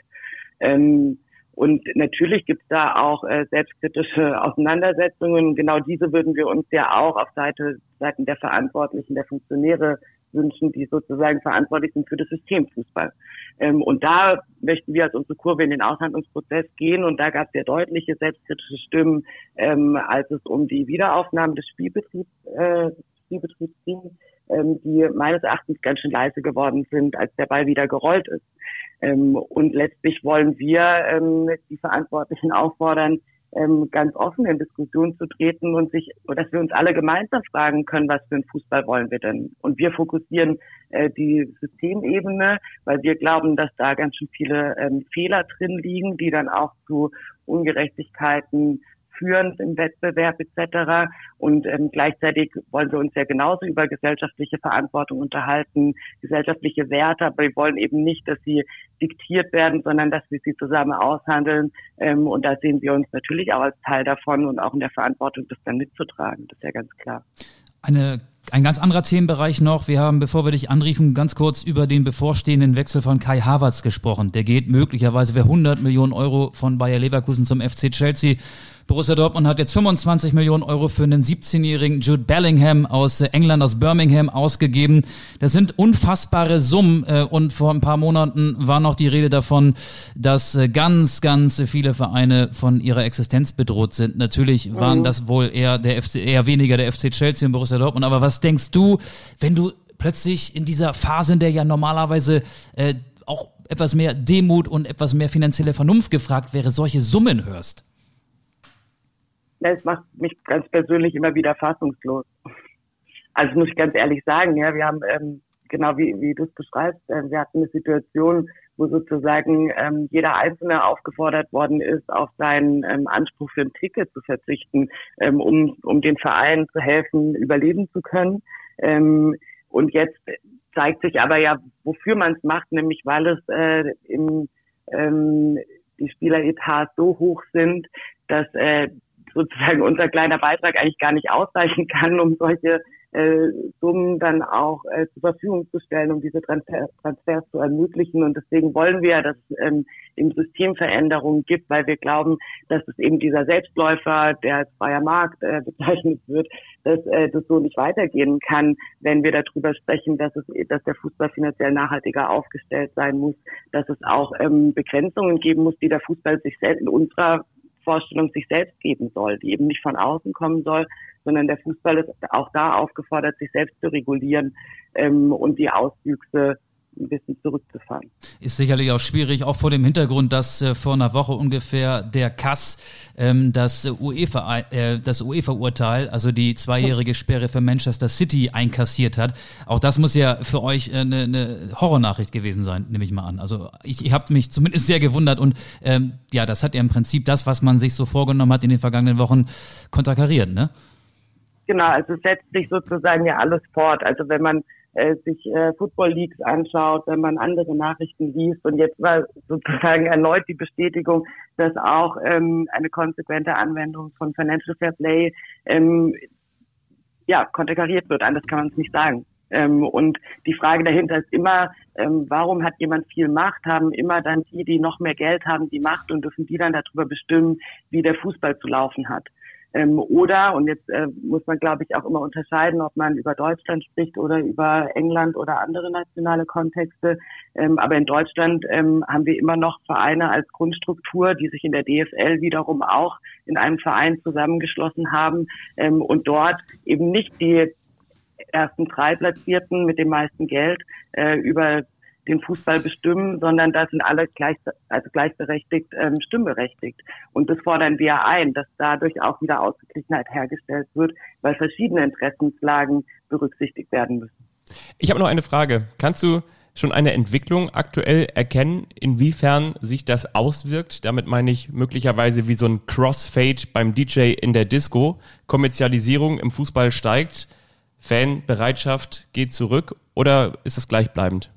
Ähm, und natürlich gibt es da auch äh, selbstkritische Auseinandersetzungen. Genau diese würden wir uns ja auch auf Seite, Seiten der Verantwortlichen, der Funktionäre wünschen, die sozusagen verantwortlich sind für das System Fußball. Ähm, und da möchten wir als unsere Kurve in den Aushandlungsprozess gehen. Und da gab es sehr deutliche selbstkritische Stimmen, ähm, als es um die Wiederaufnahme des Spielbetriebs, äh, Spielbetriebs ging, ähm, die meines Erachtens ganz schön leise geworden sind, als der Ball wieder gerollt ist. Ähm, und letztlich wollen wir ähm, die Verantwortlichen auffordern, ähm, ganz offen in Diskussion zu treten und sich, dass wir uns alle gemeinsam fragen können, was für einen Fußball wollen wir denn? Und wir fokussieren äh, die Systemebene, weil wir glauben, dass da ganz schön viele ähm, Fehler drin liegen, die dann auch zu Ungerechtigkeiten führend im Wettbewerb etc. Und ähm, gleichzeitig wollen wir uns ja genauso über gesellschaftliche Verantwortung unterhalten, gesellschaftliche Werte, aber wir wollen eben nicht, dass sie diktiert werden, sondern dass wir sie zusammen aushandeln. Ähm, und da sehen wir uns natürlich auch als Teil davon und auch in der Verantwortung, das dann mitzutragen. Das ist ja ganz klar. Eine ein ganz anderer Themenbereich noch. Wir haben, bevor wir dich anriefen, ganz kurz über den bevorstehenden Wechsel von Kai Havertz gesprochen. Der geht möglicherweise für 100 Millionen Euro von Bayer Leverkusen zum FC Chelsea. Borussia Dortmund hat jetzt 25 Millionen Euro für einen 17-jährigen Jude Bellingham aus England, aus Birmingham ausgegeben. Das sind unfassbare Summen äh, und vor ein paar Monaten war noch die Rede davon, dass äh, ganz, ganz viele Vereine von ihrer Existenz bedroht sind. Natürlich waren mhm. das wohl eher der FC, eher weniger der FC Chelsea und Borussia Dortmund. Aber was denkst du, wenn du plötzlich in dieser Phase, in der ja normalerweise äh, auch etwas mehr Demut und etwas mehr finanzielle Vernunft gefragt wäre, solche Summen hörst? Das macht mich ganz persönlich immer wieder fassungslos. Also muss ich ganz ehrlich sagen, ja, wir haben ähm, genau wie, wie du es beschreibst, äh, wir hatten eine Situation, wo sozusagen ähm, jeder Einzelne aufgefordert worden ist, auf seinen ähm, Anspruch für ein Ticket zu verzichten, ähm, um, um den Verein zu helfen, überleben zu können. Ähm, und jetzt zeigt sich aber ja, wofür man es macht, nämlich weil es äh, im, ähm, die Spieleretats so hoch sind, dass äh, sozusagen unser kleiner Beitrag eigentlich gar nicht ausreichen kann, um solche äh, Summen dann auch äh, zur Verfügung zu stellen, um diese Transfer Transfers zu ermöglichen. Und deswegen wollen wir, dass es ähm, im System Veränderungen gibt, weil wir glauben, dass es eben dieser Selbstläufer, der als freier Markt äh, bezeichnet wird, dass äh, das so nicht weitergehen kann, wenn wir darüber sprechen, dass es, dass der Fußball finanziell nachhaltiger aufgestellt sein muss, dass es auch ähm, Begrenzungen geben muss, die der Fußball sich selbst in unserer Vorstellung sich selbst geben soll, die eben nicht von außen kommen soll, sondern der Fußball ist auch da aufgefordert, sich selbst zu regulieren ähm, und die Auswüchse ein bisschen zurückzufahren. Ist sicherlich auch schwierig, auch vor dem Hintergrund, dass äh, vor einer Woche ungefähr der Kass ähm, das UEFA, äh, das UEFA-Urteil, also die zweijährige Sperre für Manchester City einkassiert hat. Auch das muss ja für euch eine, äh, eine Horrornachricht gewesen sein, nehme ich mal an. Also ich, ich habe mich zumindest sehr gewundert und ähm, ja, das hat ja im Prinzip das, was man sich so vorgenommen hat in den vergangenen Wochen, konterkariert, ne? Genau, also setzt sich sozusagen ja alles fort. Also wenn man äh, sich äh, Football Leagues anschaut, wenn man andere Nachrichten liest. Und jetzt war sozusagen erneut die Bestätigung, dass auch ähm, eine konsequente Anwendung von Financial Fair Play ähm, ja, konterkariert wird. Anders kann man es nicht sagen. Ähm, und die Frage dahinter ist immer, ähm, warum hat jemand viel Macht? Haben immer dann die, die noch mehr Geld haben, die Macht und dürfen die dann darüber bestimmen, wie der Fußball zu laufen hat. Ähm, oder, und jetzt äh, muss man, glaube ich, auch immer unterscheiden, ob man über Deutschland spricht oder über England oder andere nationale Kontexte. Ähm, aber in Deutschland ähm, haben wir immer noch Vereine als Grundstruktur, die sich in der DFL wiederum auch in einem Verein zusammengeschlossen haben ähm, und dort eben nicht die ersten drei Platzierten mit dem meisten Geld äh, über den Fußball bestimmen, sondern da sind alle gleich, also gleichberechtigt ähm, stimmberechtigt. Und das fordern wir ein, dass dadurch auch wieder Ausgeglichenheit hergestellt wird, weil verschiedene Interessenslagen berücksichtigt werden müssen. Ich habe noch eine Frage. Kannst du schon eine Entwicklung aktuell erkennen, inwiefern sich das auswirkt? Damit meine ich möglicherweise wie so ein Crossfade beim DJ in der Disco. Kommerzialisierung im Fußball steigt, Fanbereitschaft geht zurück oder ist es gleichbleibend?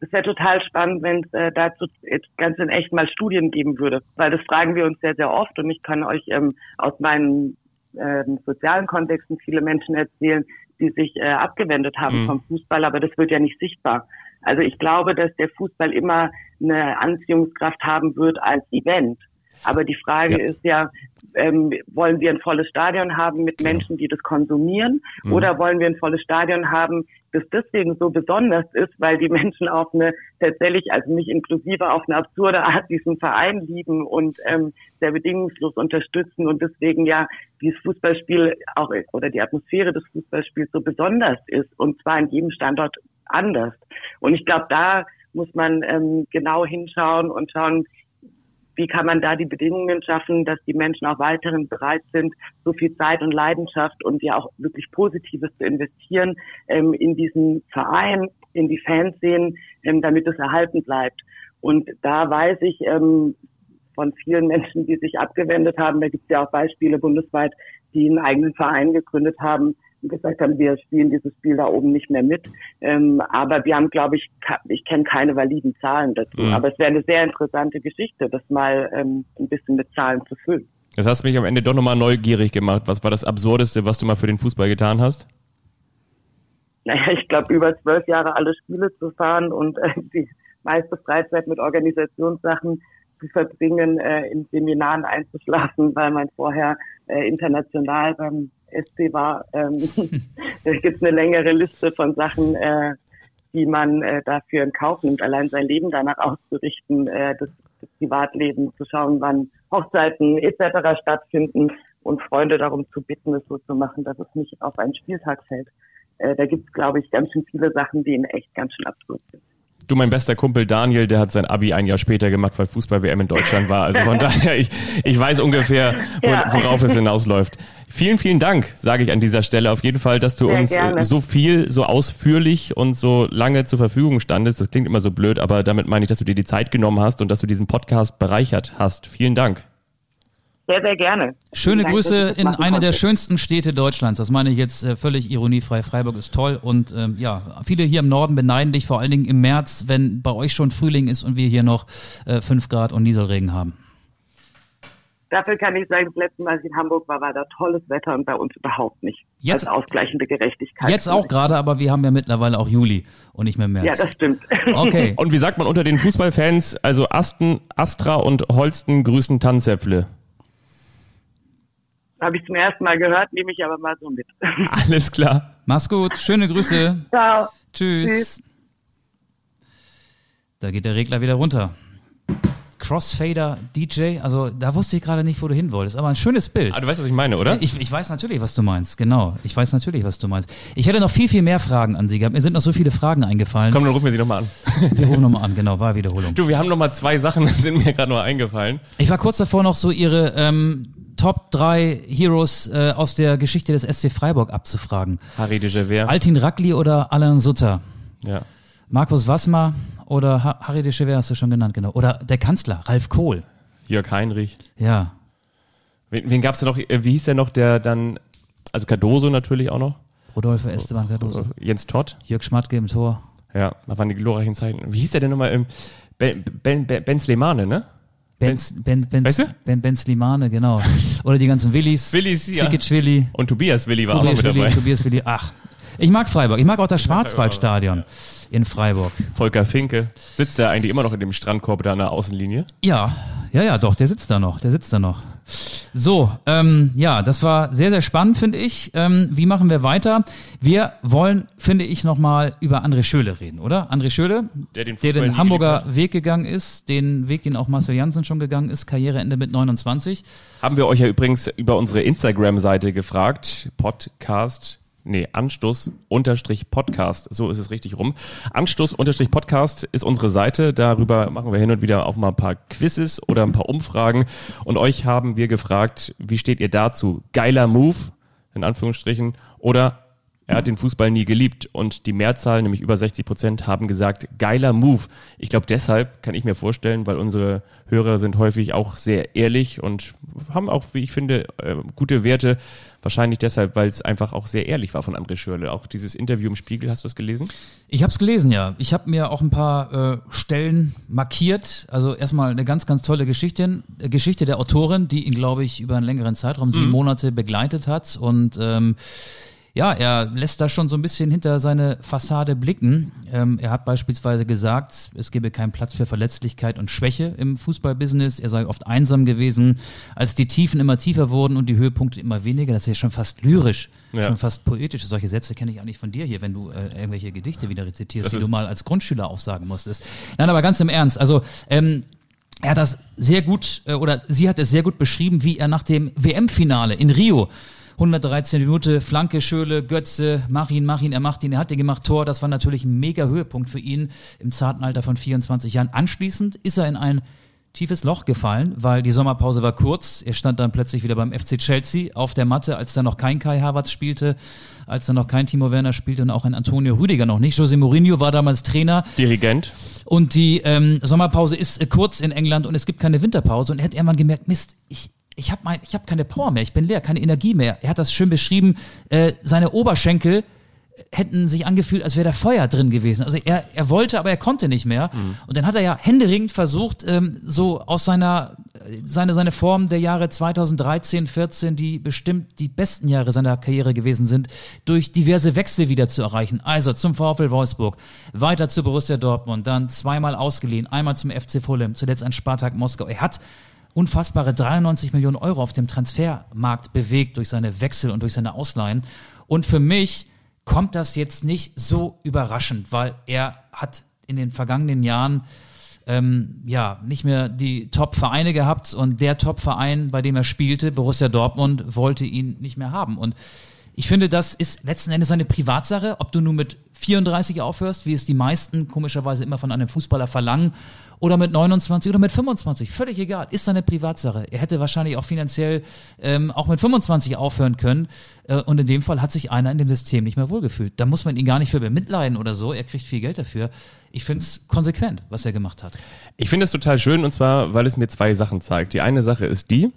Es wäre total spannend, wenn es äh, dazu jetzt ganz in echt mal Studien geben würde, weil das fragen wir uns sehr, sehr oft und ich kann euch ähm, aus meinen ähm, sozialen Kontexten viele Menschen erzählen, die sich äh, abgewendet haben mhm. vom Fußball, aber das wird ja nicht sichtbar. Also ich glaube, dass der Fußball immer eine Anziehungskraft haben wird als Event. Aber die Frage ja. ist ja, ähm, wollen wir ein volles Stadion haben mit genau. Menschen, die das konsumieren? Mhm. Oder wollen wir ein volles Stadion haben, das deswegen so besonders ist, weil die Menschen auf eine tatsächlich, also nicht inklusive, auf eine absurde Art diesen Verein lieben und ähm, sehr bedingungslos unterstützen und deswegen ja dieses Fußballspiel auch oder die Atmosphäre des Fußballspiels so besonders ist und zwar in jedem Standort anders. Und ich glaube, da muss man ähm, genau hinschauen und schauen, wie kann man da die Bedingungen schaffen, dass die Menschen auch weiterhin bereit sind, so viel Zeit und Leidenschaft und ja auch wirklich Positives zu investieren ähm, in diesen Verein, in die Fanszenen, ähm, damit es erhalten bleibt. Und da weiß ich ähm, von vielen Menschen, die sich abgewendet haben, da gibt es ja auch Beispiele bundesweit, die einen eigenen Verein gegründet haben, gesagt haben, wir spielen dieses Spiel da oben nicht mehr mit. Ähm, aber wir haben, glaube ich, ich kenne keine validen Zahlen dazu. Mhm. Aber es wäre eine sehr interessante Geschichte, das mal ähm, ein bisschen mit Zahlen zu füllen. Das hast mich am Ende doch nochmal neugierig gemacht. Was war das Absurdeste, was du mal für den Fußball getan hast? Naja, ich glaube, über zwölf Jahre alle Spiele zu fahren und äh, die meiste Freizeit mit Organisationssachen zu verbringen, äh, in Seminaren einzuschlafen, weil man vorher äh, international beim SC war. Ähm, da gibt es eine längere Liste von Sachen, äh, die man äh, dafür in Kauf nimmt, allein sein Leben danach auszurichten, äh, das, das Privatleben zu schauen, wann Hochzeiten etc. stattfinden und Freunde darum zu bitten, es so zu machen, dass es nicht auf einen Spieltag fällt. Äh, da gibt es, glaube ich, ganz schön viele Sachen, die in echt ganz schön absurd sind. Du, mein bester Kumpel Daniel, der hat sein Abi ein Jahr später gemacht, weil Fußball-WM in Deutschland war. Also von daher, ich, ich weiß ungefähr, worauf es hinausläuft. Vielen, vielen Dank, sage ich an dieser Stelle auf jeden Fall, dass du Sehr uns gerne. so viel, so ausführlich und so lange zur Verfügung standest. Das klingt immer so blöd, aber damit meine ich, dass du dir die Zeit genommen hast und dass du diesen Podcast bereichert hast. Vielen Dank. Sehr, sehr gerne. Schöne Dank, Grüße in eine der schönsten Städte Deutschlands. Das meine ich jetzt äh, völlig ironiefrei. Freiburg ist toll und ähm, ja, viele hier im Norden beneiden dich, vor allen Dingen im März, wenn bei euch schon Frühling ist und wir hier noch äh, 5 Grad und Nieselregen haben. Dafür kann ich sagen, das letzte Mal, als ich in Hamburg war, war da tolles Wetter und bei uns überhaupt nicht. Jetzt, als ausgleichende Gerechtigkeit. Jetzt auch gerade, aber wir haben ja mittlerweile auch Juli und nicht mehr März. Ja, das stimmt. Okay. und wie sagt man unter den Fußballfans, also Asten, Astra und Holsten grüßen Tanzäpfle? Habe ich zum ersten Mal gehört, nehme ich aber mal so mit. Alles klar. Mach's gut. Schöne Grüße. Ciao. Tschüss. Tschüss. Da geht der Regler wieder runter. Crossfader DJ, also da wusste ich gerade nicht, wo du hin wolltest, aber ein schönes Bild. Ah, du weißt, was ich meine, oder? Ich, ich weiß natürlich, was du meinst, genau. Ich weiß natürlich, was du meinst. Ich hätte noch viel, viel mehr Fragen an Sie gehabt. Mir sind noch so viele Fragen eingefallen. Komm, dann rufen wir sie nochmal an. Wir rufen nochmal an, genau, war Wiederholung. Du, wir haben nochmal zwei Sachen, sind mir gerade noch eingefallen. Ich war kurz davor noch so Ihre ähm, Top 3 Heroes äh, aus der Geschichte des SC Freiburg abzufragen. Harry de Gever. Altin Rackli oder Alain Sutter? Ja. Markus Wassmer oder ha Harry de Gever hast du schon genannt, genau. Oder der Kanzler, Ralf Kohl. Jörg Heinrich. Ja. Wen, wen gab es da noch? Äh, wie hieß der noch, der dann, also Cardoso natürlich auch noch. Rodolfo Esteban Cardoso. Jens Todd. Jörg Schmatke im Tor. Ja, da waren die glorreichen Zeiten. Wie hieß der denn nochmal? Ben, ben, ben, ben Slemane, ne? Ben, ben, ben, weißt du? ben, ben Slimane, genau. Oder die ganzen Willis. Willis, ja. Zikic Willi. Und Tobias Willi war Tobias auch noch mit Willi, dabei. Tobias Willi, ach. Ich mag Freiburg. Ich mag auch das Schwarzwaldstadion in Freiburg. Volker Finke. Sitzt der eigentlich immer noch in dem Strandkorb da an der Außenlinie? Ja, ja, ja, doch, der sitzt da noch. Der sitzt da noch. So, ähm, ja, das war sehr, sehr spannend, finde ich. Ähm, wie machen wir weiter? Wir wollen, finde ich, nochmal über André Schöle reden, oder? André Schöle, der den, der den Hamburger Weg gegangen ist, den Weg, den auch Marcel Janssen schon gegangen ist, Karriereende mit 29. Haben wir euch ja übrigens über unsere Instagram-Seite gefragt, Podcast nee, Anstoß-Podcast, so ist es richtig rum. Anstoß-Podcast ist unsere Seite. Darüber machen wir hin und wieder auch mal ein paar Quizzes oder ein paar Umfragen. Und euch haben wir gefragt, wie steht ihr dazu? Geiler Move, in Anführungsstrichen, oder er hat den Fußball nie geliebt und die Mehrzahl, nämlich über 60 Prozent, haben gesagt, geiler Move. Ich glaube, deshalb kann ich mir vorstellen, weil unsere Hörer sind häufig auch sehr ehrlich und haben auch, wie ich finde, äh, gute Werte. Wahrscheinlich deshalb, weil es einfach auch sehr ehrlich war von André Schürle. Auch dieses Interview im Spiegel, hast du es gelesen? Ich habe es gelesen, ja. Ich habe mir auch ein paar äh, Stellen markiert. Also erstmal eine ganz, ganz tolle Geschichte, äh, Geschichte der Autorin, die ihn, glaube ich, über einen längeren Zeitraum, sieben mhm. Monate begleitet hat. Und ähm, ja, er lässt da schon so ein bisschen hinter seine Fassade blicken. Ähm, er hat beispielsweise gesagt, es gebe keinen Platz für Verletzlichkeit und Schwäche im Fußballbusiness. Er sei oft einsam gewesen, als die Tiefen immer tiefer wurden und die Höhepunkte immer weniger. Das ist ja schon fast lyrisch, ja. schon fast poetisch. Solche Sätze kenne ich auch nicht von dir hier, wenn du äh, irgendwelche Gedichte wieder rezitierst, die du mal als Grundschüler aufsagen musstest. Nein, aber ganz im Ernst. Also ähm, er hat das sehr gut, äh, oder sie hat es sehr gut beschrieben, wie er nach dem WM-Finale in Rio 113 Minute, Flanke, Schöle, Götze, mach ihn, mach ihn, er macht ihn, er hat ihn gemacht, Tor. Das war natürlich ein mega Höhepunkt für ihn im zarten Alter von 24 Jahren. Anschließend ist er in ein tiefes Loch gefallen, weil die Sommerpause war kurz. Er stand dann plötzlich wieder beim FC Chelsea auf der Matte, als da noch kein Kai Havertz spielte, als da noch kein Timo Werner spielte und auch ein Antonio Rüdiger noch nicht. Jose Mourinho war damals Trainer. Dirigent. Und die ähm, Sommerpause ist äh, kurz in England und es gibt keine Winterpause. Und er hat irgendwann gemerkt, Mist, ich, ich habe hab keine Power mehr, ich bin leer, keine Energie mehr. Er hat das schön beschrieben, äh, seine Oberschenkel hätten sich angefühlt, als wäre da Feuer drin gewesen. Also er, er wollte, aber er konnte nicht mehr. Mhm. Und dann hat er ja händeringend versucht, ähm, so aus seiner seine, seine Form der Jahre 2013, 14, die bestimmt die besten Jahre seiner Karriere gewesen sind, durch diverse Wechsel wieder zu erreichen. Also zum VfL Wolfsburg, weiter zu Borussia Dortmund, dann zweimal ausgeliehen, einmal zum FC Fulham, zuletzt an Spartak Moskau. Er hat unfassbare 93 Millionen Euro auf dem Transfermarkt bewegt durch seine Wechsel und durch seine Ausleihen. Und für mich kommt das jetzt nicht so überraschend, weil er hat in den vergangenen Jahren ähm, ja nicht mehr die Top-Vereine gehabt und der Top-Verein, bei dem er spielte, Borussia Dortmund, wollte ihn nicht mehr haben. Und ich finde, das ist letzten Endes eine Privatsache, ob du nun mit 34 aufhörst, wie es die meisten komischerweise immer von einem Fußballer verlangen, oder mit 29 oder mit 25, völlig egal, ist seine Privatsache. Er hätte wahrscheinlich auch finanziell ähm, auch mit 25 aufhören können äh, und in dem Fall hat sich einer in dem System nicht mehr wohlgefühlt. Da muss man ihn gar nicht für bemitleiden oder so, er kriegt viel Geld dafür. Ich finde es konsequent, was er gemacht hat. Ich finde es total schön und zwar, weil es mir zwei Sachen zeigt. Die eine Sache ist die,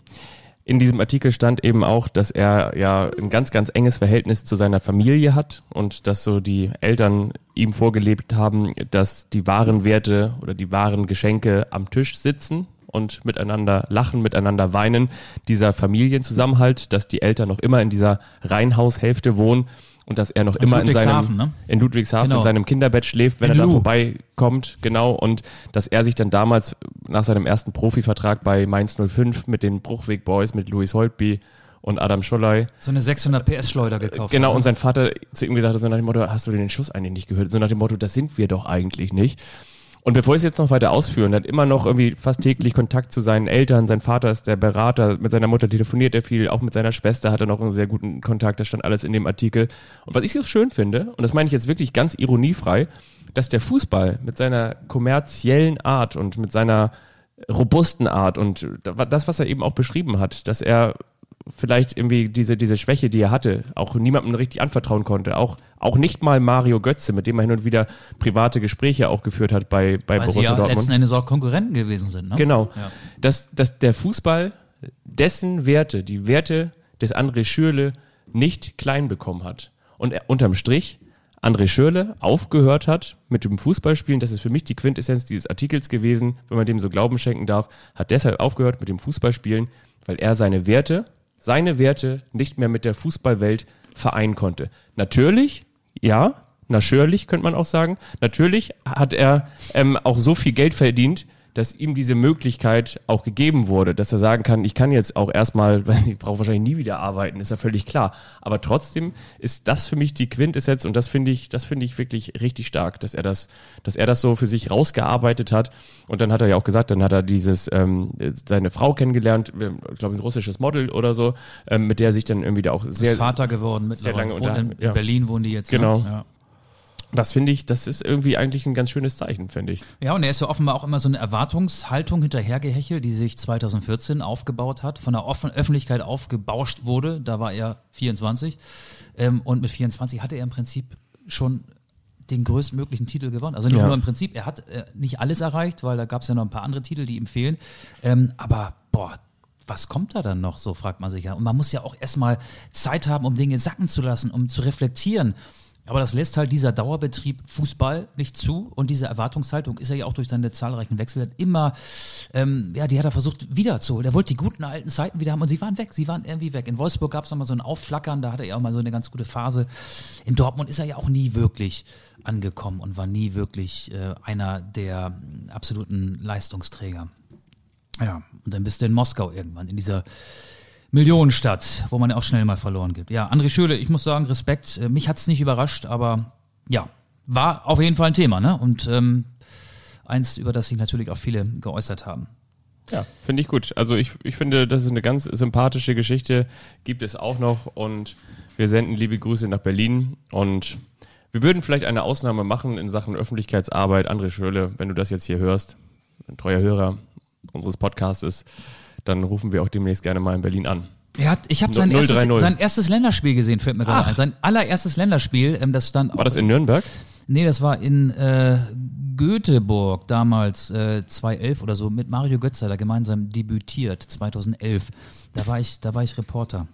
in diesem Artikel stand eben auch, dass er ja ein ganz, ganz enges Verhältnis zu seiner Familie hat und dass so die Eltern ihm vorgelebt haben, dass die wahren Werte oder die wahren Geschenke am Tisch sitzen und miteinander lachen, miteinander weinen. Dieser Familienzusammenhalt, dass die Eltern noch immer in dieser Reihenhaushälfte wohnen und dass er noch in immer in seinem ne? in Ludwigshafen genau. in seinem Kinderbett schläft, wenn in er da vorbeikommt, genau und dass er sich dann damals nach seinem ersten Profivertrag bei Mainz 05 mit den Bruchweg Boys mit Louis Holtby und Adam Scholley so eine 600 PS Schleuder gekauft. Genau hat, und sein Vater zu ihm gesagt hat so nach dem Motto, hast du den Schuss eigentlich nicht gehört? So nach dem Motto, das sind wir doch eigentlich nicht. Und bevor ich es jetzt noch weiter ausführen, er hat immer noch irgendwie fast täglich Kontakt zu seinen Eltern. Sein Vater ist der Berater, mit seiner Mutter telefoniert er viel, auch mit seiner Schwester hat er noch einen sehr guten Kontakt, das stand alles in dem Artikel. Und was ich so schön finde, und das meine ich jetzt wirklich ganz ironiefrei, dass der Fußball mit seiner kommerziellen Art und mit seiner robusten Art und das, was er eben auch beschrieben hat, dass er vielleicht irgendwie diese, diese Schwäche, die er hatte, auch niemandem richtig anvertrauen konnte. Auch, auch nicht mal Mario Götze, mit dem er hin und wieder private Gespräche auch geführt hat bei, bei Weil Borussia sie ja Dortmund. letzten Endes auch Konkurrenten gewesen sind. Ne? Genau. Ja. Dass, dass der Fußball dessen Werte, die Werte des André Schürle nicht klein bekommen hat. Und er, unterm Strich André Schürle aufgehört hat mit dem Fußballspielen, das ist für mich die Quintessenz dieses Artikels gewesen, wenn man dem so Glauben schenken darf, hat deshalb aufgehört mit dem Fußballspielen, weil er seine Werte seine Werte nicht mehr mit der Fußballwelt vereinen konnte. Natürlich, ja, natürlich könnte man auch sagen, natürlich hat er ähm, auch so viel Geld verdient, dass ihm diese Möglichkeit auch gegeben wurde, dass er sagen kann, ich kann jetzt auch erstmal, ich brauche wahrscheinlich nie wieder arbeiten, ist ja völlig klar. Aber trotzdem ist das für mich die Quintessenz und das finde ich, das finde ich wirklich richtig stark, dass er das, dass er das so für sich rausgearbeitet hat. Und dann hat er ja auch gesagt, dann hat er dieses ähm, seine Frau kennengelernt, ich glaube ein russisches Model oder so, ähm, mit der sich dann irgendwie da auch sehr Vater geworden, sehr lange unter, in, in ja. Berlin wohnen die jetzt. Ne? Genau. Ne? Ja. Das finde ich, das ist irgendwie eigentlich ein ganz schönes Zeichen, finde ich. Ja, und er ist ja offenbar auch immer so eine Erwartungshaltung hinterhergehechelt, die sich 2014 aufgebaut hat, von der Offen Öffentlichkeit aufgebauscht wurde. Da war er 24. Ähm, und mit 24 hatte er im Prinzip schon den größtmöglichen Titel gewonnen. Also nicht Ja. nur im Prinzip, er hat äh, nicht alles erreicht, weil da gab es ja noch ein paar andere Titel, die ihm fehlen. Ähm, aber boah, was kommt da dann noch, so fragt man sich ja. Und man muss ja auch erstmal Zeit haben, um Dinge sacken zu lassen, um zu reflektieren. Aber das lässt halt dieser Dauerbetrieb Fußball nicht zu und diese Erwartungshaltung ist er ja auch durch seine zahlreichen Wechsel immer, ähm, ja, die hat er versucht wiederzuholen. Er wollte die guten alten Zeiten wieder haben und sie waren weg, sie waren irgendwie weg. In Wolfsburg gab es nochmal so ein Aufflackern, da hatte er auch mal so eine ganz gute Phase. In Dortmund ist er ja auch nie wirklich angekommen und war nie wirklich äh, einer der absoluten Leistungsträger. Ja, und dann bist du in Moskau irgendwann, in dieser Millionenstadt, wo man auch schnell mal verloren gibt. Ja, André Schöle, ich muss sagen, Respekt. Äh, Mich hat's nicht überrascht, aber ja, war auf jeden Fall ein Thema, ne? Und ähm, eins, über das sich natürlich auch viele geäußert haben. Ja, finde ich gut. Also ich, ich finde, das ist eine ganz sympathische Geschichte, gibt es auch noch und wir senden liebe Grüße nach Berlin und wir würden vielleicht eine Ausnahme machen in Sachen Öffentlichkeitsarbeit. André Schöle, wenn du das jetzt hier hörst, ein treuer Hörer unseres Podcastes, dann rufen wir auch demnächst gerne mal in Berlin an. Er hat, ich habe sein, 0-3-0. erstes- sein erstes Länderspiel gesehen, fällt mir gerade ein. Sein allererstes Länderspiel, ähm, das stand War das in Nürnberg? Nee, das war in äh, Göteborg damals, äh, 2011 oder so, mit Mario Götze, da gemeinsam debütiert, 2011. Da war ich, da war ich Reporter.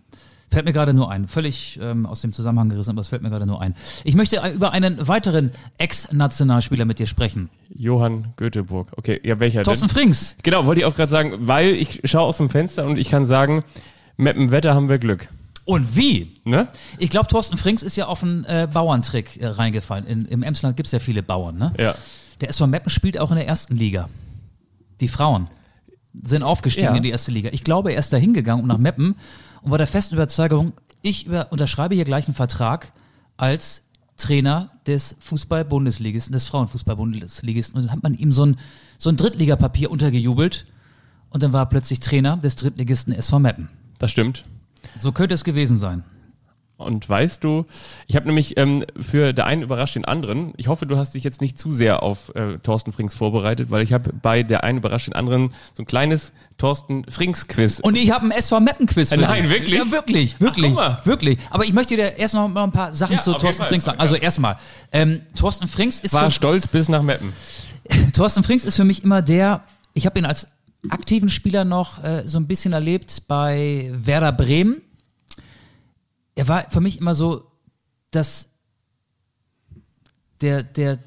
Fällt mir gerade nur ein. Völlig ähm, aus dem Zusammenhang gerissen, aber es fällt mir gerade nur ein. Ich möchte äh, über einen weiteren Ex-Nationalspieler mit dir sprechen. Johann Göteborg. Okay, ja, welcher Thorsten denn? Frings. Genau, wollte ich auch gerade sagen, weil ich schaue aus dem Fenster und ich kann sagen, mit dem Wetter haben wir Glück. Und wie? Ne? Ich glaube, Thorsten Frings ist ja auf einen äh, Bauerntrick äh, reingefallen. In, Im Emsland gibt es ja viele Bauern, ne? Ja. Der SV Meppen spielt auch in der ersten Liga. Die Frauen sind aufgestiegen Ja. in die erste Liga. Ich glaube, er ist da hingegangen, um nach Meppen und war der festen Überzeugung, ich über, unterschreibe hier gleich einen Vertrag als Trainer des Fußball-Bundesligisten, des Frauenfußball-Bundesligisten. Und dann hat man ihm so ein, so ein Drittligapapier untergejubelt und dann war er plötzlich Trainer des Drittligisten SV Meppen. Das stimmt. So könnte es gewesen sein. Und weißt du, ich habe nämlich ähm, für der einen überrascht den anderen. Ich hoffe, du hast dich jetzt nicht zu sehr auf äh, Thorsten Frings vorbereitet, weil ich habe bei der einen überrascht den anderen so ein kleines Thorsten Frings Quiz. Und ich habe ein SV Meppen-Quiz. für Nein, dich. wirklich? Ja, wirklich, wirklich, mal. wirklich. Aber ich möchte dir erst noch mal ein paar Sachen Ja, zu Thorsten. Frings sagen. Also erstmal, ähm, Thorsten Frings ist war stolz bis nach Meppen. Thorsten Frings ist für mich immer der, ich habe ihn als aktiven Spieler noch äh, so ein bisschen erlebt bei Werder Bremen. Er war für mich immer so das, der, der,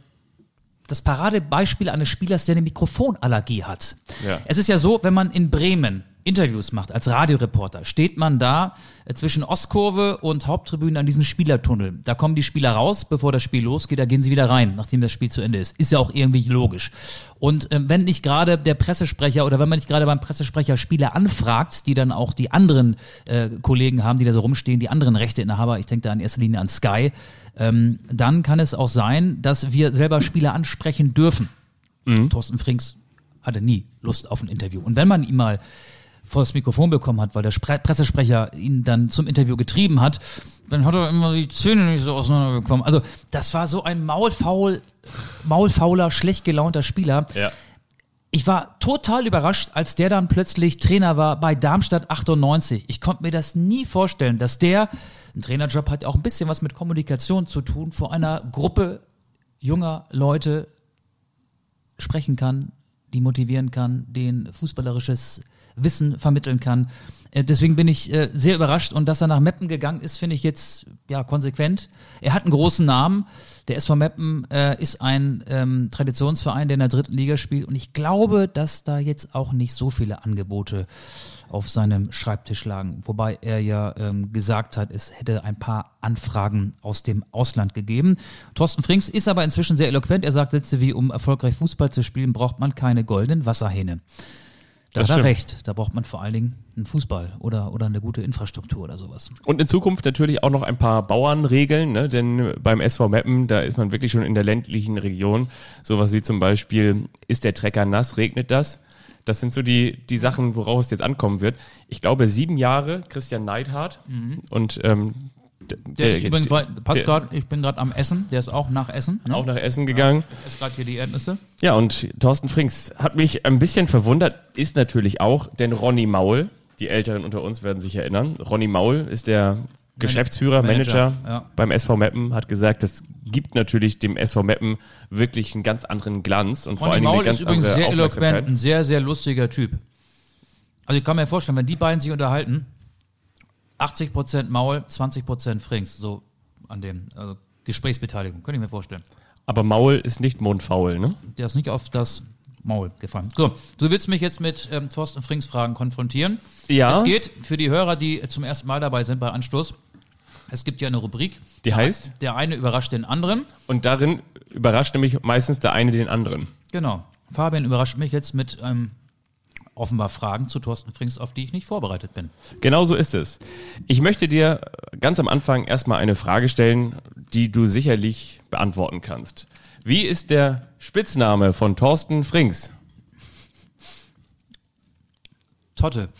das Paradebeispiel eines Spielers, der eine Mikrofonallergie hat. Ja. Es ist ja so, wenn man in Bremen Interviews macht als Radioreporter, steht man da äh, zwischen Ostkurve und Haupttribüne an diesem Spielertunnel. Da kommen die Spieler raus, bevor das Spiel losgeht, da gehen sie wieder rein, nachdem das Spiel zu Ende ist. Ist ja auch irgendwie logisch. Und ähm, wenn nicht gerade der Pressesprecher oder wenn man nicht gerade beim Pressesprecher Spieler anfragt, die dann auch die anderen äh, Kollegen haben, die da so rumstehen, die anderen Rechteinhaber, ich denke da in erster Linie an Sky, ähm, dann kann es auch sein, dass wir selber Spieler ansprechen dürfen. Thorsten Frings hatte nie Lust auf ein Interview. Und wenn man ihn mal vor das Mikrofon bekommen hat, weil der Spre Pressesprecher ihn dann zum Interview getrieben hat, dann hat er immer die Zähne nicht so auseinanderbekommen. Also das war so ein maulfaul, maulfauler, schlecht gelaunter Spieler. Ja. Ich war total überrascht, als der dann plötzlich Trainer war bei Darmstadt 98. Ich konnte mir das nie vorstellen, dass der, ein Trainerjob hat ja auch ein bisschen was mit Kommunikation zu tun, vor einer Gruppe junger Leute sprechen kann, die motivieren kann, denen fußballerisches Wissen vermitteln kann. Äh, Deswegen bin ich äh, sehr überrascht und dass er nach Meppen gegangen ist, finde ich jetzt ja konsequent. Er hat einen großen Namen. Der SV Meppen äh, ist ein ähm, Traditionsverein, der in der dritten Liga spielt und ich glaube, dass da jetzt auch nicht so viele Angebote auf seinem Schreibtisch lagen. Wobei er ja ähm, gesagt hat, es hätte ein paar Anfragen aus dem Ausland gegeben. Thorsten Frings ist aber inzwischen sehr eloquent. Er sagt Sätze wie, um erfolgreich Fußball zu spielen, braucht man keine goldenen Wasserhähne. Da Das hat er recht. Da braucht man vor allen Dingen einen Fußball oder, oder eine gute Infrastruktur oder sowas. Und in Zukunft natürlich auch noch ein paar Bauernregeln, ne? denn beim SV Meppen, da ist man wirklich schon in der ländlichen Region. Sowas wie zum Beispiel, ist der Trecker nass, regnet das? Das sind so die, die Sachen, worauf es jetzt ankommen wird. Ich glaube, sieben Jahre Christian Neidhardt und ähm, Der, der ist übrigens, passt gerade, ich bin gerade am Essen, der ist auch nach Essen. Ne? auch nach Essen gegangen. Ich esse gerade hier die Erdnüsse. Ja, und Thorsten Frings hat mich ein bisschen verwundert, ist natürlich auch, denn Ronny Maul, die Älteren unter uns werden sich erinnern, Ronny Maul ist der Geschäftsführer, Manager, Manager, ja. beim SV Meppen, hat gesagt, das gibt natürlich dem SV Meppen wirklich einen ganz anderen Glanz und vor Ronny allem eine Maul ganz ist übrigens sehr eloquent, ein sehr, sehr lustiger Typ. Also ich kann mir vorstellen, wenn die beiden sich unterhalten, 80% Maul, 20% Frings, so an dem, also Gesprächsbeteiligung, könnte ich mir vorstellen. Aber Maul ist nicht mundfaul, ne? Der ist nicht auf das Maul gefallen. So, du willst mich jetzt mit ähm, Thorsten Frings Fragen konfrontieren. Ja. Es geht für die Hörer, die zum ersten Mal dabei sind bei Anstoß. Es gibt ja eine Rubrik. Die heißt? Der eine überrascht den anderen. Und darin überrascht nämlich meistens der eine den anderen. Genau. Fabian überrascht mich jetzt mit ähm, offenbar Fragen zu Thorsten Frings, auf die ich nicht vorbereitet bin. Genau so ist es. Ich möchte dir ganz am Anfang erstmal eine Frage stellen, die du sicherlich beantworten kannst. Wie ist der Spitzname von Thorsten Frings? Totte.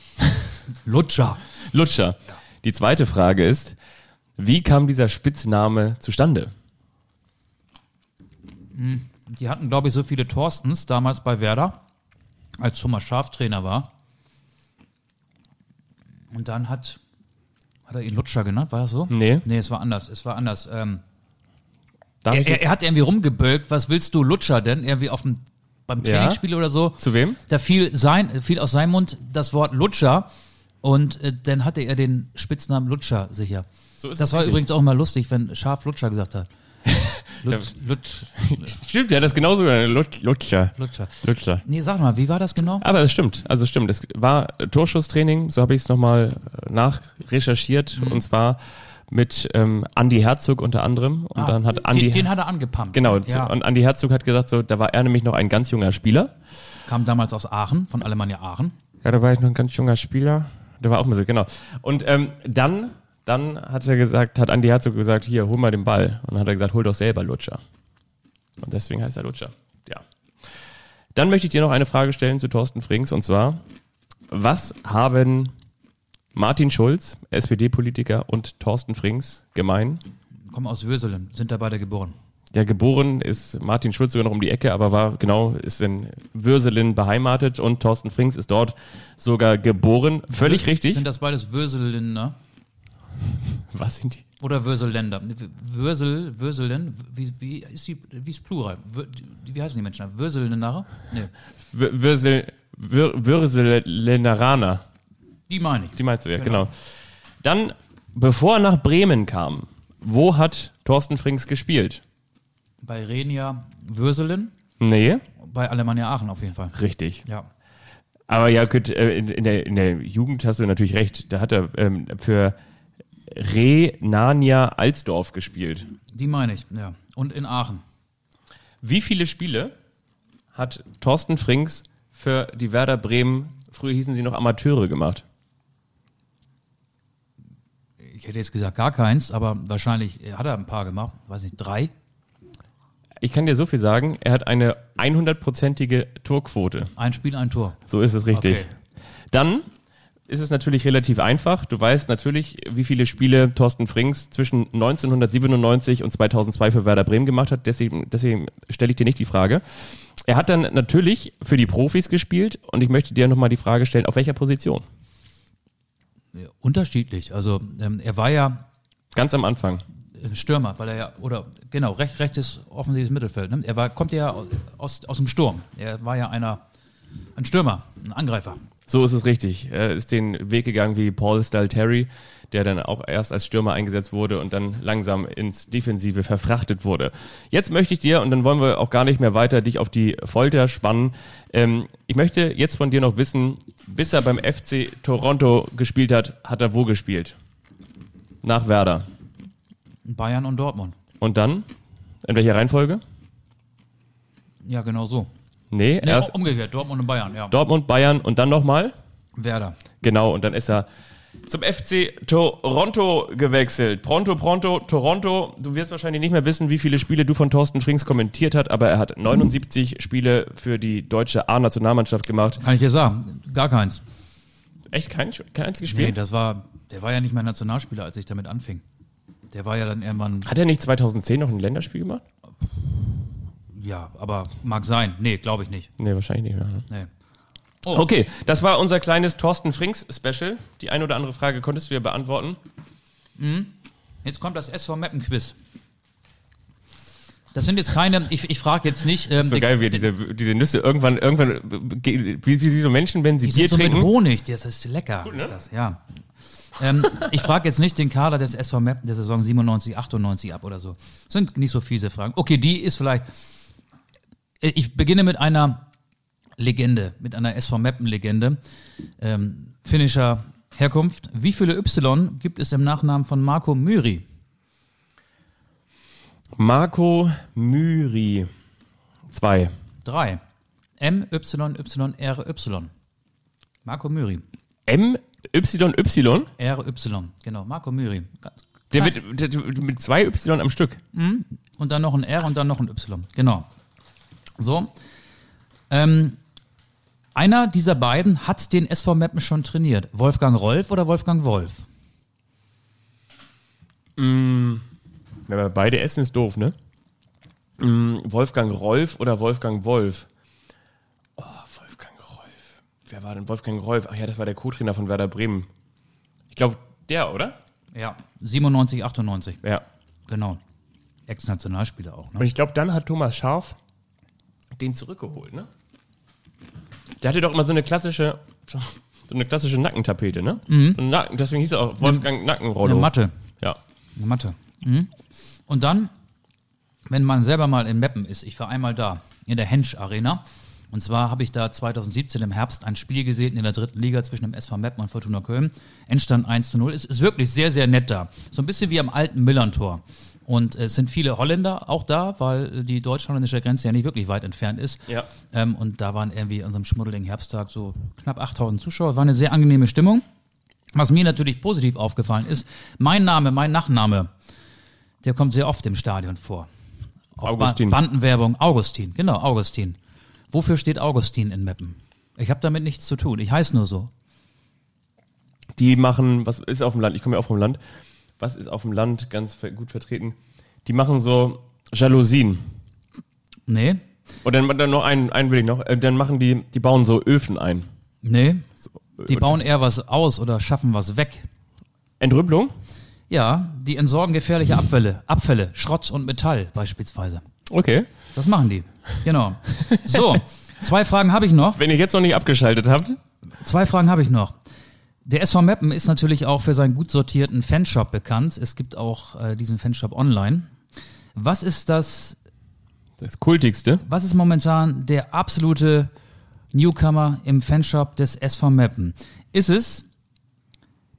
Lutscher. Lutscher. Die zweite Frage ist, wie kam dieser Spitzname zustande? Die hatten, glaube ich, so viele Thorstens damals bei Werder, als Thomas Schaf Trainer war. Und dann hat, hat er ihn Lutscher genannt, war das so? Nee. Nee, es war anders. Es war anders. Ähm, er, er, er hat irgendwie rumgebölkt, was willst du Lutscher denn? Irgendwie auf dem, beim Ja. Trainingsspiel oder so. zu wem? Da fiel, sein, fiel aus seinem Mund das Wort Lutscher und äh, dann hatte er den Spitznamen Lutscher sicher. So das war richtig. übrigens auch immer lustig, wenn Schaf Lutscher gesagt hat. Lut, Lut, Stimmt, ja, das ist genauso. Lut- Lutscher. Lutscher. Lutscher. Nee, sag mal, wie war das genau? Aber es stimmt, also es stimmt. Es war Torschusstraining, so habe ich es nochmal nachrecherchiert, Mhm. und zwar mit ähm, Andy Herzog unter anderem. Und dann hat Andy, Ah, den, den hat er angepumpt. genau, Ja. und Andy Herzog hat gesagt, so, da war er nämlich noch ein ganz junger Spieler. Kam damals aus Aachen, von Alemannia Aachen. Ja, da war ich noch ein ganz junger Spieler. Der war auch mal so, genau. Und ähm, dann, dann hat er gesagt, hat Andy Herzog gesagt, hier, hol mal den Ball. Und dann hat er gesagt, hol doch selber Lutscher. Und deswegen heißt er Lutscher. Ja. Dann möchte ich dir noch eine Frage stellen zu Thorsten Frings. Und zwar, was haben Martin Schulz, SPD-Politiker, und Thorsten Frings gemein? Kommen aus Würselen, sind da beide geboren. Ja, geboren ist Martin Schulz sogar noch um die Ecke, aber war genau, ist in Würselen beheimatet und Thorsten Frings ist dort sogar geboren. Völlig richtig. Sind das beides Würselener? Was sind die? Oder Würseländer? Würsel, Würselen, wie, wie ist die, wie ist Plural? Wie heißen die Menschen? Würselener? Nee, Würsel, Wür, Würseleneraner. die meine ich. Die meinst du ja, genau. Dann, bevor er nach Bremen kam, wo hat Thorsten Frings gespielt? Bei Renia Würselen, Nee, bei Alemannia Aachen auf jeden Fall. richtig. Ja. Aber ja, gut, äh, in, in, der, in der Jugend hast du natürlich recht. Da hat er ähm, für Renania Alsdorf gespielt. Die meine ich, ja. Und in Aachen. Wie viele Spiele hat Thorsten Frings für die Werder Bremen, früher hießen sie noch Amateure, gemacht? Ich hätte jetzt gesagt gar keins, aber wahrscheinlich hat er ein paar gemacht. Weiß nicht, drei? Ich kann dir so viel sagen, er hat eine 100-prozentige Torquote. Ein Spiel, ein Tor. So ist es richtig. Okay. Dann ist es natürlich relativ einfach. Du weißt natürlich, wie viele Spiele Thorsten Frings zwischen 1997 und 2002 für Werder Bremen gemacht hat. Deswegen, deswegen stelle ich dir nicht die Frage. Er hat dann natürlich für die Profis gespielt und ich möchte dir nochmal die Frage stellen, auf welcher Position? Ja, Unterschiedlich. Also ähm, er war ja Ganz am Anfang. äh, Stürmer, weil er ja, oder genau, recht, rechtes offensives Mittelfeld. Ne? Er war, kommt ja aus, aus dem Sturm. Er war ja einer, ein Stürmer, ein Angreifer. So ist es richtig. Er ist den Weg gegangen wie Paul Stalteri, der dann auch erst als Stürmer eingesetzt wurde und dann langsam ins Defensive verfrachtet wurde. Jetzt möchte ich dir, und dann wollen wir auch gar nicht mehr weiter dich auf die Folter spannen, ähm, ich möchte jetzt von dir noch wissen, bis er beim FC Toronto gespielt hat, hat er wo gespielt? Nach Werder. Bayern und Dortmund. Und dann? In welcher Reihenfolge? Ja, genau so. Nee, Nee, erst umgekehrt, Dortmund und Bayern, ja. Dortmund, Bayern und dann nochmal? Werder. Genau, und dann ist er zum FC Toronto gewechselt. Pronto, pronto, Toronto. Du wirst wahrscheinlich nicht mehr wissen, wie viele Spiele du von Thorsten Frings kommentiert hat, aber er hat 79 Spiele für die deutsche A-Nationalmannschaft gemacht. Kann ich dir sagen, gar keins. Echt kein, kein einziges Spiel? Nee, das war, der war ja nicht mehr Nationalspieler, als ich damit anfing. Der war ja dann irgendwann, Hat er nicht 2010 noch ein Länderspiel gemacht? Ja, aber mag sein. Nee, glaube ich nicht. Nee, wahrscheinlich nicht mehr. ne? Nee. Okay, das war unser kleines Thorsten Frings Special. Die eine oder andere Frage konntest du ja beantworten. Jetzt kommt das SV Mappen Quiz. Das sind jetzt keine, ich, ich frage jetzt nicht. Ähm, So die- geil, wie diese, diese Nüsse irgendwann, irgendwann, wie, wie, wie so Menschen, wenn sie Die Bier sind so mit trinken. Honig, das ist lecker, ist das, ja. ähm, ich frage jetzt nicht den Kader des SV Meppen der Saison 97, 98 ab oder so. Sind nicht so fiese Fragen. Okay, die ist vielleicht. Ich beginne mit einer Legende, mit einer SV Meppen-Legende. Ähm, finnischer Herkunft. Wie viele Y gibt es im Nachnamen von Marco Myri? Marco Myri. Zwei. Drei. M, Y, Y, R, Y. Marco Myri. M, Y, Y. R, Y. Genau, Marco Myri. Der mit, der, mit zwei Y am Stück. und dann noch ein R und dann noch ein Y. Genau. So. Ähm, einer dieser beiden hat den SV Meppen schon trainiert. Wolfgang Rolf oder Wolfgang Wolf? Wenn wir beide essen, ist doof, ne? Mm, Wolfgang Rolf oder Wolfgang Wolf? Oh, Wolfgang Rolf. Wer war denn Wolfgang Rolf? Ach ja, das war der Co-Trainer von Werder Bremen. Ich glaube, der, oder? Ja. 97, 98. Ja. Genau. Ex-Nationalspieler auch. Und Ne? ich glaube, dann hat Thomas Scharf den zurückgeholt, ne? Der hatte doch immer so eine klassische, so eine klassische Nackentapete, ne? So ein Nacken, deswegen hieß er auch Wolfgang Nackenrollo. Eine Matte. Ja. Eine Matte. Mhm. Und dann, wenn man selber mal in Meppen ist, ich war einmal da, in der Hensch Arena. Und zwar habe ich da 2017 im Herbst ein Spiel gesehen in der dritten Liga zwischen dem SV Meppen und Fortuna Köln. Endstand 1 zu 0. Es ist wirklich sehr, sehr nett da. So ein bisschen wie am alten Millern-Tor. Und es sind viele Holländer auch da, weil die deutsch-holländische Grenze ja nicht wirklich weit entfernt ist. Ja. Ähm, und da waren irgendwie an so einem schmuddeligen Herbsttag so knapp 8000 Zuschauer. War eine sehr angenehme Stimmung. Was mir natürlich positiv aufgefallen ist, mein Name, mein Nachname, der kommt sehr oft im Stadion vor. Auf Augustin. Ba Bandenwerbung, Augustin, genau, Augustin. Wofür steht Augustin in Meppen? Ich habe damit nichts zu tun. Ich heiße nur so. Die machen, was ist auf dem Land? Ich komme ja auch vom Land. Was ist auf dem Land ganz gut vertreten? Die machen so Jalousien. Nee, Und dann, dann noch einen, einen will ich noch. Äh, Dann machen die, die bauen so Öfen ein. nee. Die Und- bauen eher was aus oder schaffen was weg. Entrüppelung? Ja, die entsorgen gefährliche Abfälle, Abfälle, Schrott und Metall beispielsweise. Okay. Das machen die. Genau. So, zwei Fragen habe ich noch. Wenn ihr jetzt noch nicht abgeschaltet habt, Zwei Fragen habe ich noch. Der SV Meppen ist natürlich auch für seinen gut sortierten Fanshop bekannt. Es gibt auch äh, diesen Fanshop online. Was ist das, das Kultigste. was ist momentan der absolute Newcomer im Fanshop des SV Meppen? Ist es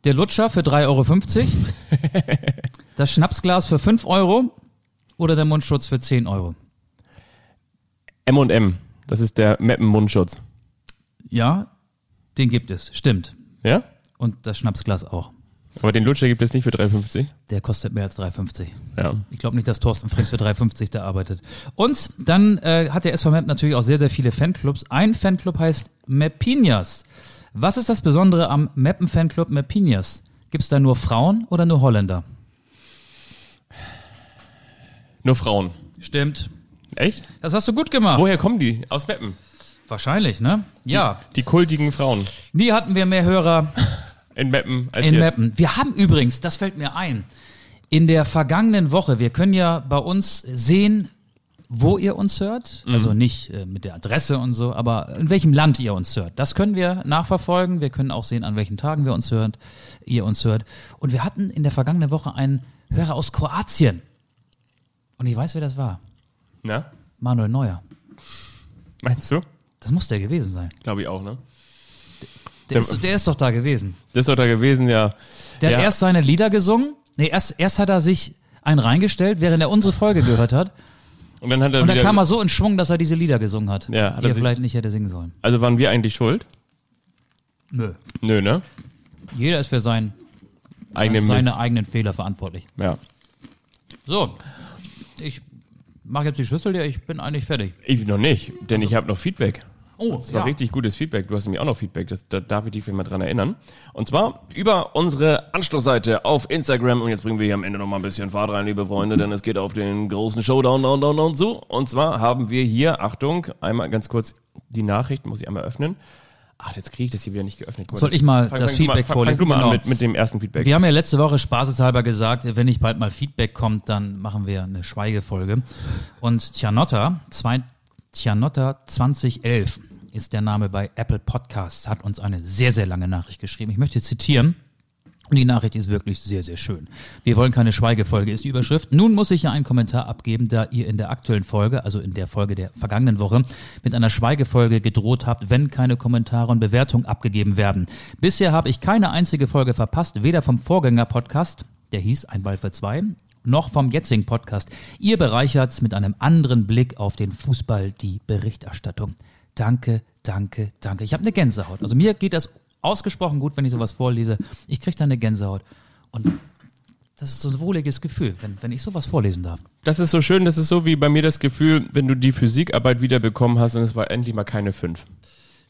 der Lutscher für 3,50 Euro, das Schnapsglas für 5 Euro oder der Mundschutz für 10 Euro? M&M. Das ist der Meppen-Mundschutz. Ja, den gibt es, stimmt. Ja? Und das Schnapsglas auch. Aber den Lutscher gibt es nicht für 3,50. Der kostet mehr als 3,50. Ja. Ich glaube nicht, dass Thorsten Frings für 3,50 da arbeitet. Und dann äh, hat der SV Map natürlich auch sehr, sehr viele Fanclubs. Ein Fanclub heißt Mapinias. Was ist das Besondere am Mappen-Fanclub Mapinias? Gibt es da nur Frauen oder nur Holländer? Nur Frauen. Stimmt. Echt? Das hast du gut gemacht. Woher kommen die? Aus Meppen. Wahrscheinlich, ne? Ja. Die kultigen Frauen. Nie hatten wir mehr Hörer In Meppen als in jetzt. Meppen. Wir haben übrigens, das fällt mir ein, in der vergangenen Woche, wir können ja bei uns sehen, wo ihr uns hört. Also nicht äh, mit der Adresse und so, aber in welchem Land ihr uns hört. Das können wir nachverfolgen. Wir können auch sehen, an welchen Tagen wir uns hört, ihr uns hört. Und wir hatten in der vergangenen Woche einen Hörer aus Kroatien. Und ich weiß, wer das war. Na? Manuel Neuer. Meinst du? Das muss der gewesen sein. Glaube ich auch, ne? Der, ist, der ist doch da gewesen. Das ist doch da gewesen, ja. Der ja. hat erst seine Lieder gesungen. Nee, erst, erst hat er sich einen reingestellt, während er unsere Folge gehört hat. Und dann hat er Und dann kam er so in Schwung, dass er diese Lieder gesungen hat, Ja, hat die er er vielleicht nicht hätte singen sollen. also waren wir eigentlich schuld? Nö. Nö, ne? Jeder ist für sein, Eigene seine Mist. eigenen Fehler verantwortlich. Ja. So, ich mache jetzt die Schüssel, ja, ich bin eigentlich fertig. Ich noch nicht, denn ich habe noch Feedback. Oh, das war ja. richtig gutes Feedback. Du hast nämlich auch noch Feedback. Das, da darf ich dich mal dran erinnern. Und zwar über unsere Anstoßseite auf Instagram. Und jetzt bringen wir hier am Ende noch mal ein bisschen Fahrt rein, liebe Freunde, denn es geht auf den großen Showdown, down, down, down zu. Und zwar haben wir hier, Achtung, einmal ganz kurz die Nachricht, muss ich einmal öffnen. Ach, jetzt kriege ich das hier wieder nicht geöffnet. Soll ich mal fang, das fang Feedback mal, vorlesen? Fang du mal genau. an mit, mit dem ersten Feedback. Wir haben ja letzte Woche spaßeshalber gesagt, wenn nicht bald mal Feedback kommt, dann machen wir eine Schweigefolge. Und Tjanotta, zwei, Tjanotta 2011 ist der Name bei Apple Podcasts, hat uns eine sehr, sehr lange Nachricht geschrieben. Ich möchte zitieren. Und die Nachricht ist wirklich sehr, sehr schön. Wir wollen keine Schweigefolge, ist die Überschrift. Nun muss ich ja einen Kommentar abgeben, da ihr in der aktuellen Folge, also in der Folge der vergangenen Woche, mit einer Schweigefolge gedroht habt, wenn keine Kommentare und Bewertungen abgegeben werden. Bisher habe ich keine einzige Folge verpasst, weder vom Vorgänger-Podcast, der hieß Ein Ball für zwei, noch vom jetzigen Podcast. Ihr bereichert's mit einem anderen Blick auf den Fußball, die Berichterstattung. Danke, danke, danke. Ich habe eine Gänsehaut. Also mir geht das ausgesprochen gut, wenn ich sowas vorlese. Ich kriege da eine Gänsehaut. Und das ist so ein wohliges Gefühl, wenn, wenn ich sowas vorlesen darf. Das ist so schön, das ist so wie bei mir das Gefühl, wenn du die Physikarbeit wiederbekommen hast und es war endlich mal keine 5,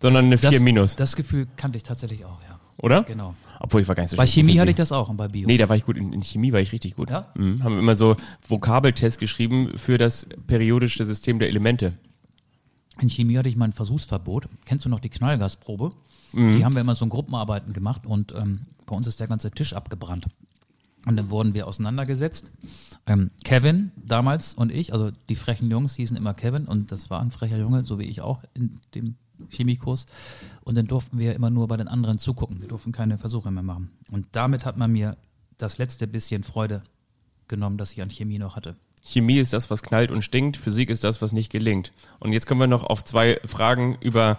sondern eine 4 minus. Das Gefühl kannte ich tatsächlich auch, ja. Oder? Genau. Obwohl ich war gar nicht so Bei Chemie hatte ich das auch und bei Bio. Nee, da war ich gut. In, in Chemie war ich richtig gut. Ja? Mhm. Haben wir immer so Vokabeltests geschrieben für das periodische System der Elemente. In Chemie hatte ich mein Versuchsverbot. Kennst du noch die Knallgasprobe? Mhm. Die haben wir immer so in Gruppenarbeiten gemacht und ähm, bei uns ist der ganze Tisch abgebrannt. Und dann wurden wir auseinandergesetzt. Ähm, Kevin damals und ich, also die frechen Jungs hießen immer Kevin und das war ein frecher Junge, so wie ich auch in dem Chemiekurs. Und dann durften wir immer nur bei den anderen zugucken. Wir durften keine Versuche mehr machen. Und damit hat man mir das letzte bisschen Freude genommen, das ich an Chemie noch hatte. Chemie ist das, was knallt und stinkt, Physik ist das, was nicht gelingt. Und jetzt kommen wir noch auf zwei Fragen über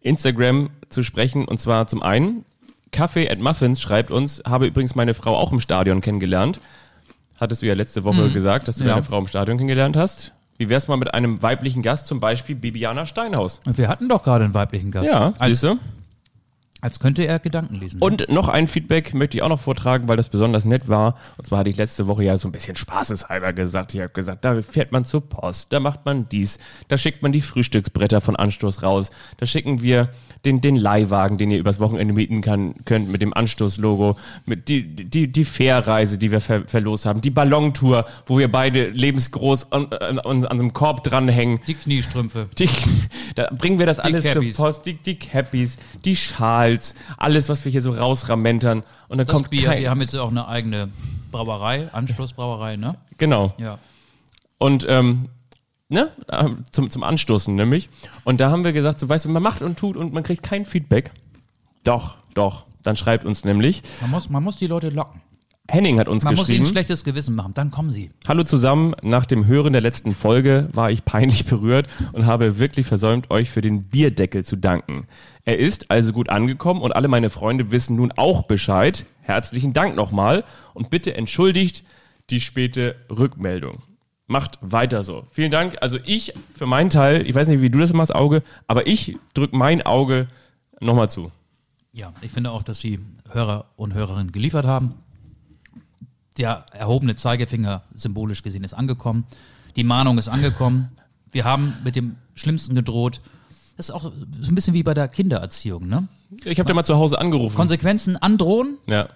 Instagram zu sprechen. Und zwar zum einen, Kaffee at Muffins schreibt uns, habe übrigens meine Frau auch im Stadion kennengelernt. Hattest du ja letzte Woche mhm. gesagt, dass du ja. deine Frau im Stadion kennengelernt hast. Wie wär's mal mit einem weiblichen Gast, zum Beispiel Bibiana Steinhaus? Wir hatten doch gerade einen weiblichen Gast. Ja, als, als könnte er Gedanken lesen. Und noch ein Feedback möchte ich auch noch vortragen, weil das besonders nett war. Und zwar hatte ich letzte Woche ja so ein bisschen spaßeshalber gesagt. Ich habe gesagt, da fährt man zur Post, da macht man dies, da schickt man die Frühstücksbretter von Anstoß raus, da schicken wir den, den Leihwagen, den ihr übers Wochenende mieten kann, könnt mit dem Anstoßlogo, mit die, die, die Fährreise, die wir ver, verlost haben, die Ballontour, wo wir beide lebensgroß an, an, an, so einem Korb dranhängen. Die Kniestrümpfe. Die, da bringen wir das die alles Cappies. zur Post, die, die Cappies, die Schals, alles, was wir hier so rausramentern. Und dann das kommt Bier, kein, wir haben jetzt auch eine eigene Brauerei, Anstoßbrauerei, ne? Genau. Ja. Und ähm, ne, zum, zum Anstoßen nämlich. Und da haben wir gesagt, so weißt du, man macht und tut und man kriegt kein Feedback. Doch, doch. Dann schreibt uns nämlich. Man muss, man muss die Leute locken. Henning hat uns Man geschrieben. Man muss ihnen schlechtes Gewissen machen, dann kommen sie. Hallo zusammen, nach dem Hören der letzten Folge war ich peinlich berührt und habe wirklich versäumt, euch für den Bierdeckel zu danken. Er ist also gut angekommen und alle meine Freunde wissen nun auch Bescheid. Herzlichen Dank nochmal und bitte entschuldigt die späte Rückmeldung. Macht weiter so. Vielen Dank. Also ich für meinen Teil, ich weiß nicht, wie du das machst, Auge, aber ich drücke mein Auge nochmal zu. Ja, ich finde auch, dass die Hörer und Hörerinnen geliefert haben. Der erhobene Zeigefinger symbolisch gesehen ist angekommen. Die Mahnung ist angekommen. Wir haben mit dem Schlimmsten gedroht. Das ist auch so ein bisschen wie bei der Kindererziehung, ne? Ich habe dir mal zu Hause angerufen. Konsequenzen androhen. Ja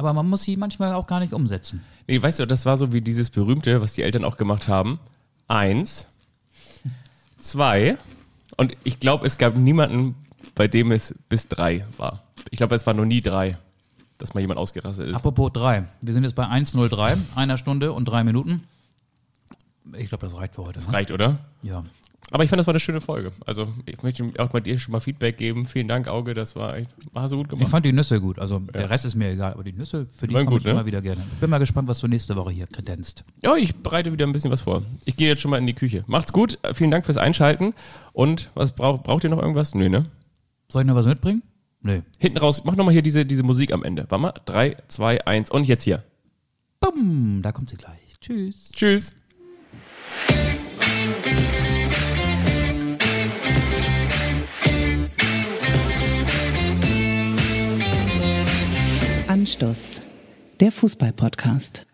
aber man muss sie manchmal auch gar nicht umsetzen. Nee, weißt du, das war so wie dieses berühmte, was die Eltern auch gemacht haben. Eins, zwei, und ich glaube, es gab niemanden, bei dem es bis drei war. Ich glaube, es war noch nie drei, dass mal jemand ausgerastet ist. Apropos drei. Wir sind jetzt bei 1.03, einer Stunde und drei Minuten. Ich glaube, das reicht für heute. Das ne? reicht, oder? Ja. Aber ich fand, das war eine schöne Folge. Also ich möchte auch bei dir schon mal Feedback geben. Vielen Dank, Auge, das war echt, hast du gut gemacht. Ich fand die Nüsse gut. Also der Rest ist mir egal, aber die Nüsse, für die komme ich ne? immer wieder gerne. Ich bin mal gespannt, was du nächste Woche hier kredenzt. Ja, ich bereite wieder ein bisschen was vor. Ich gehe jetzt schon mal in die Küche. Macht's gut, vielen Dank fürs Einschalten. Und was braucht, braucht ihr noch irgendwas? Nö, ne? Soll ich noch was mitbringen? Nö. Hinten raus, mach nochmal hier diese, diese Musik am Ende. Warte mal, 3, 2, 1 und jetzt hier. Bumm, da kommt sie gleich. Tschüss. Tschüss. Anstoß, der Fußball-Podcast.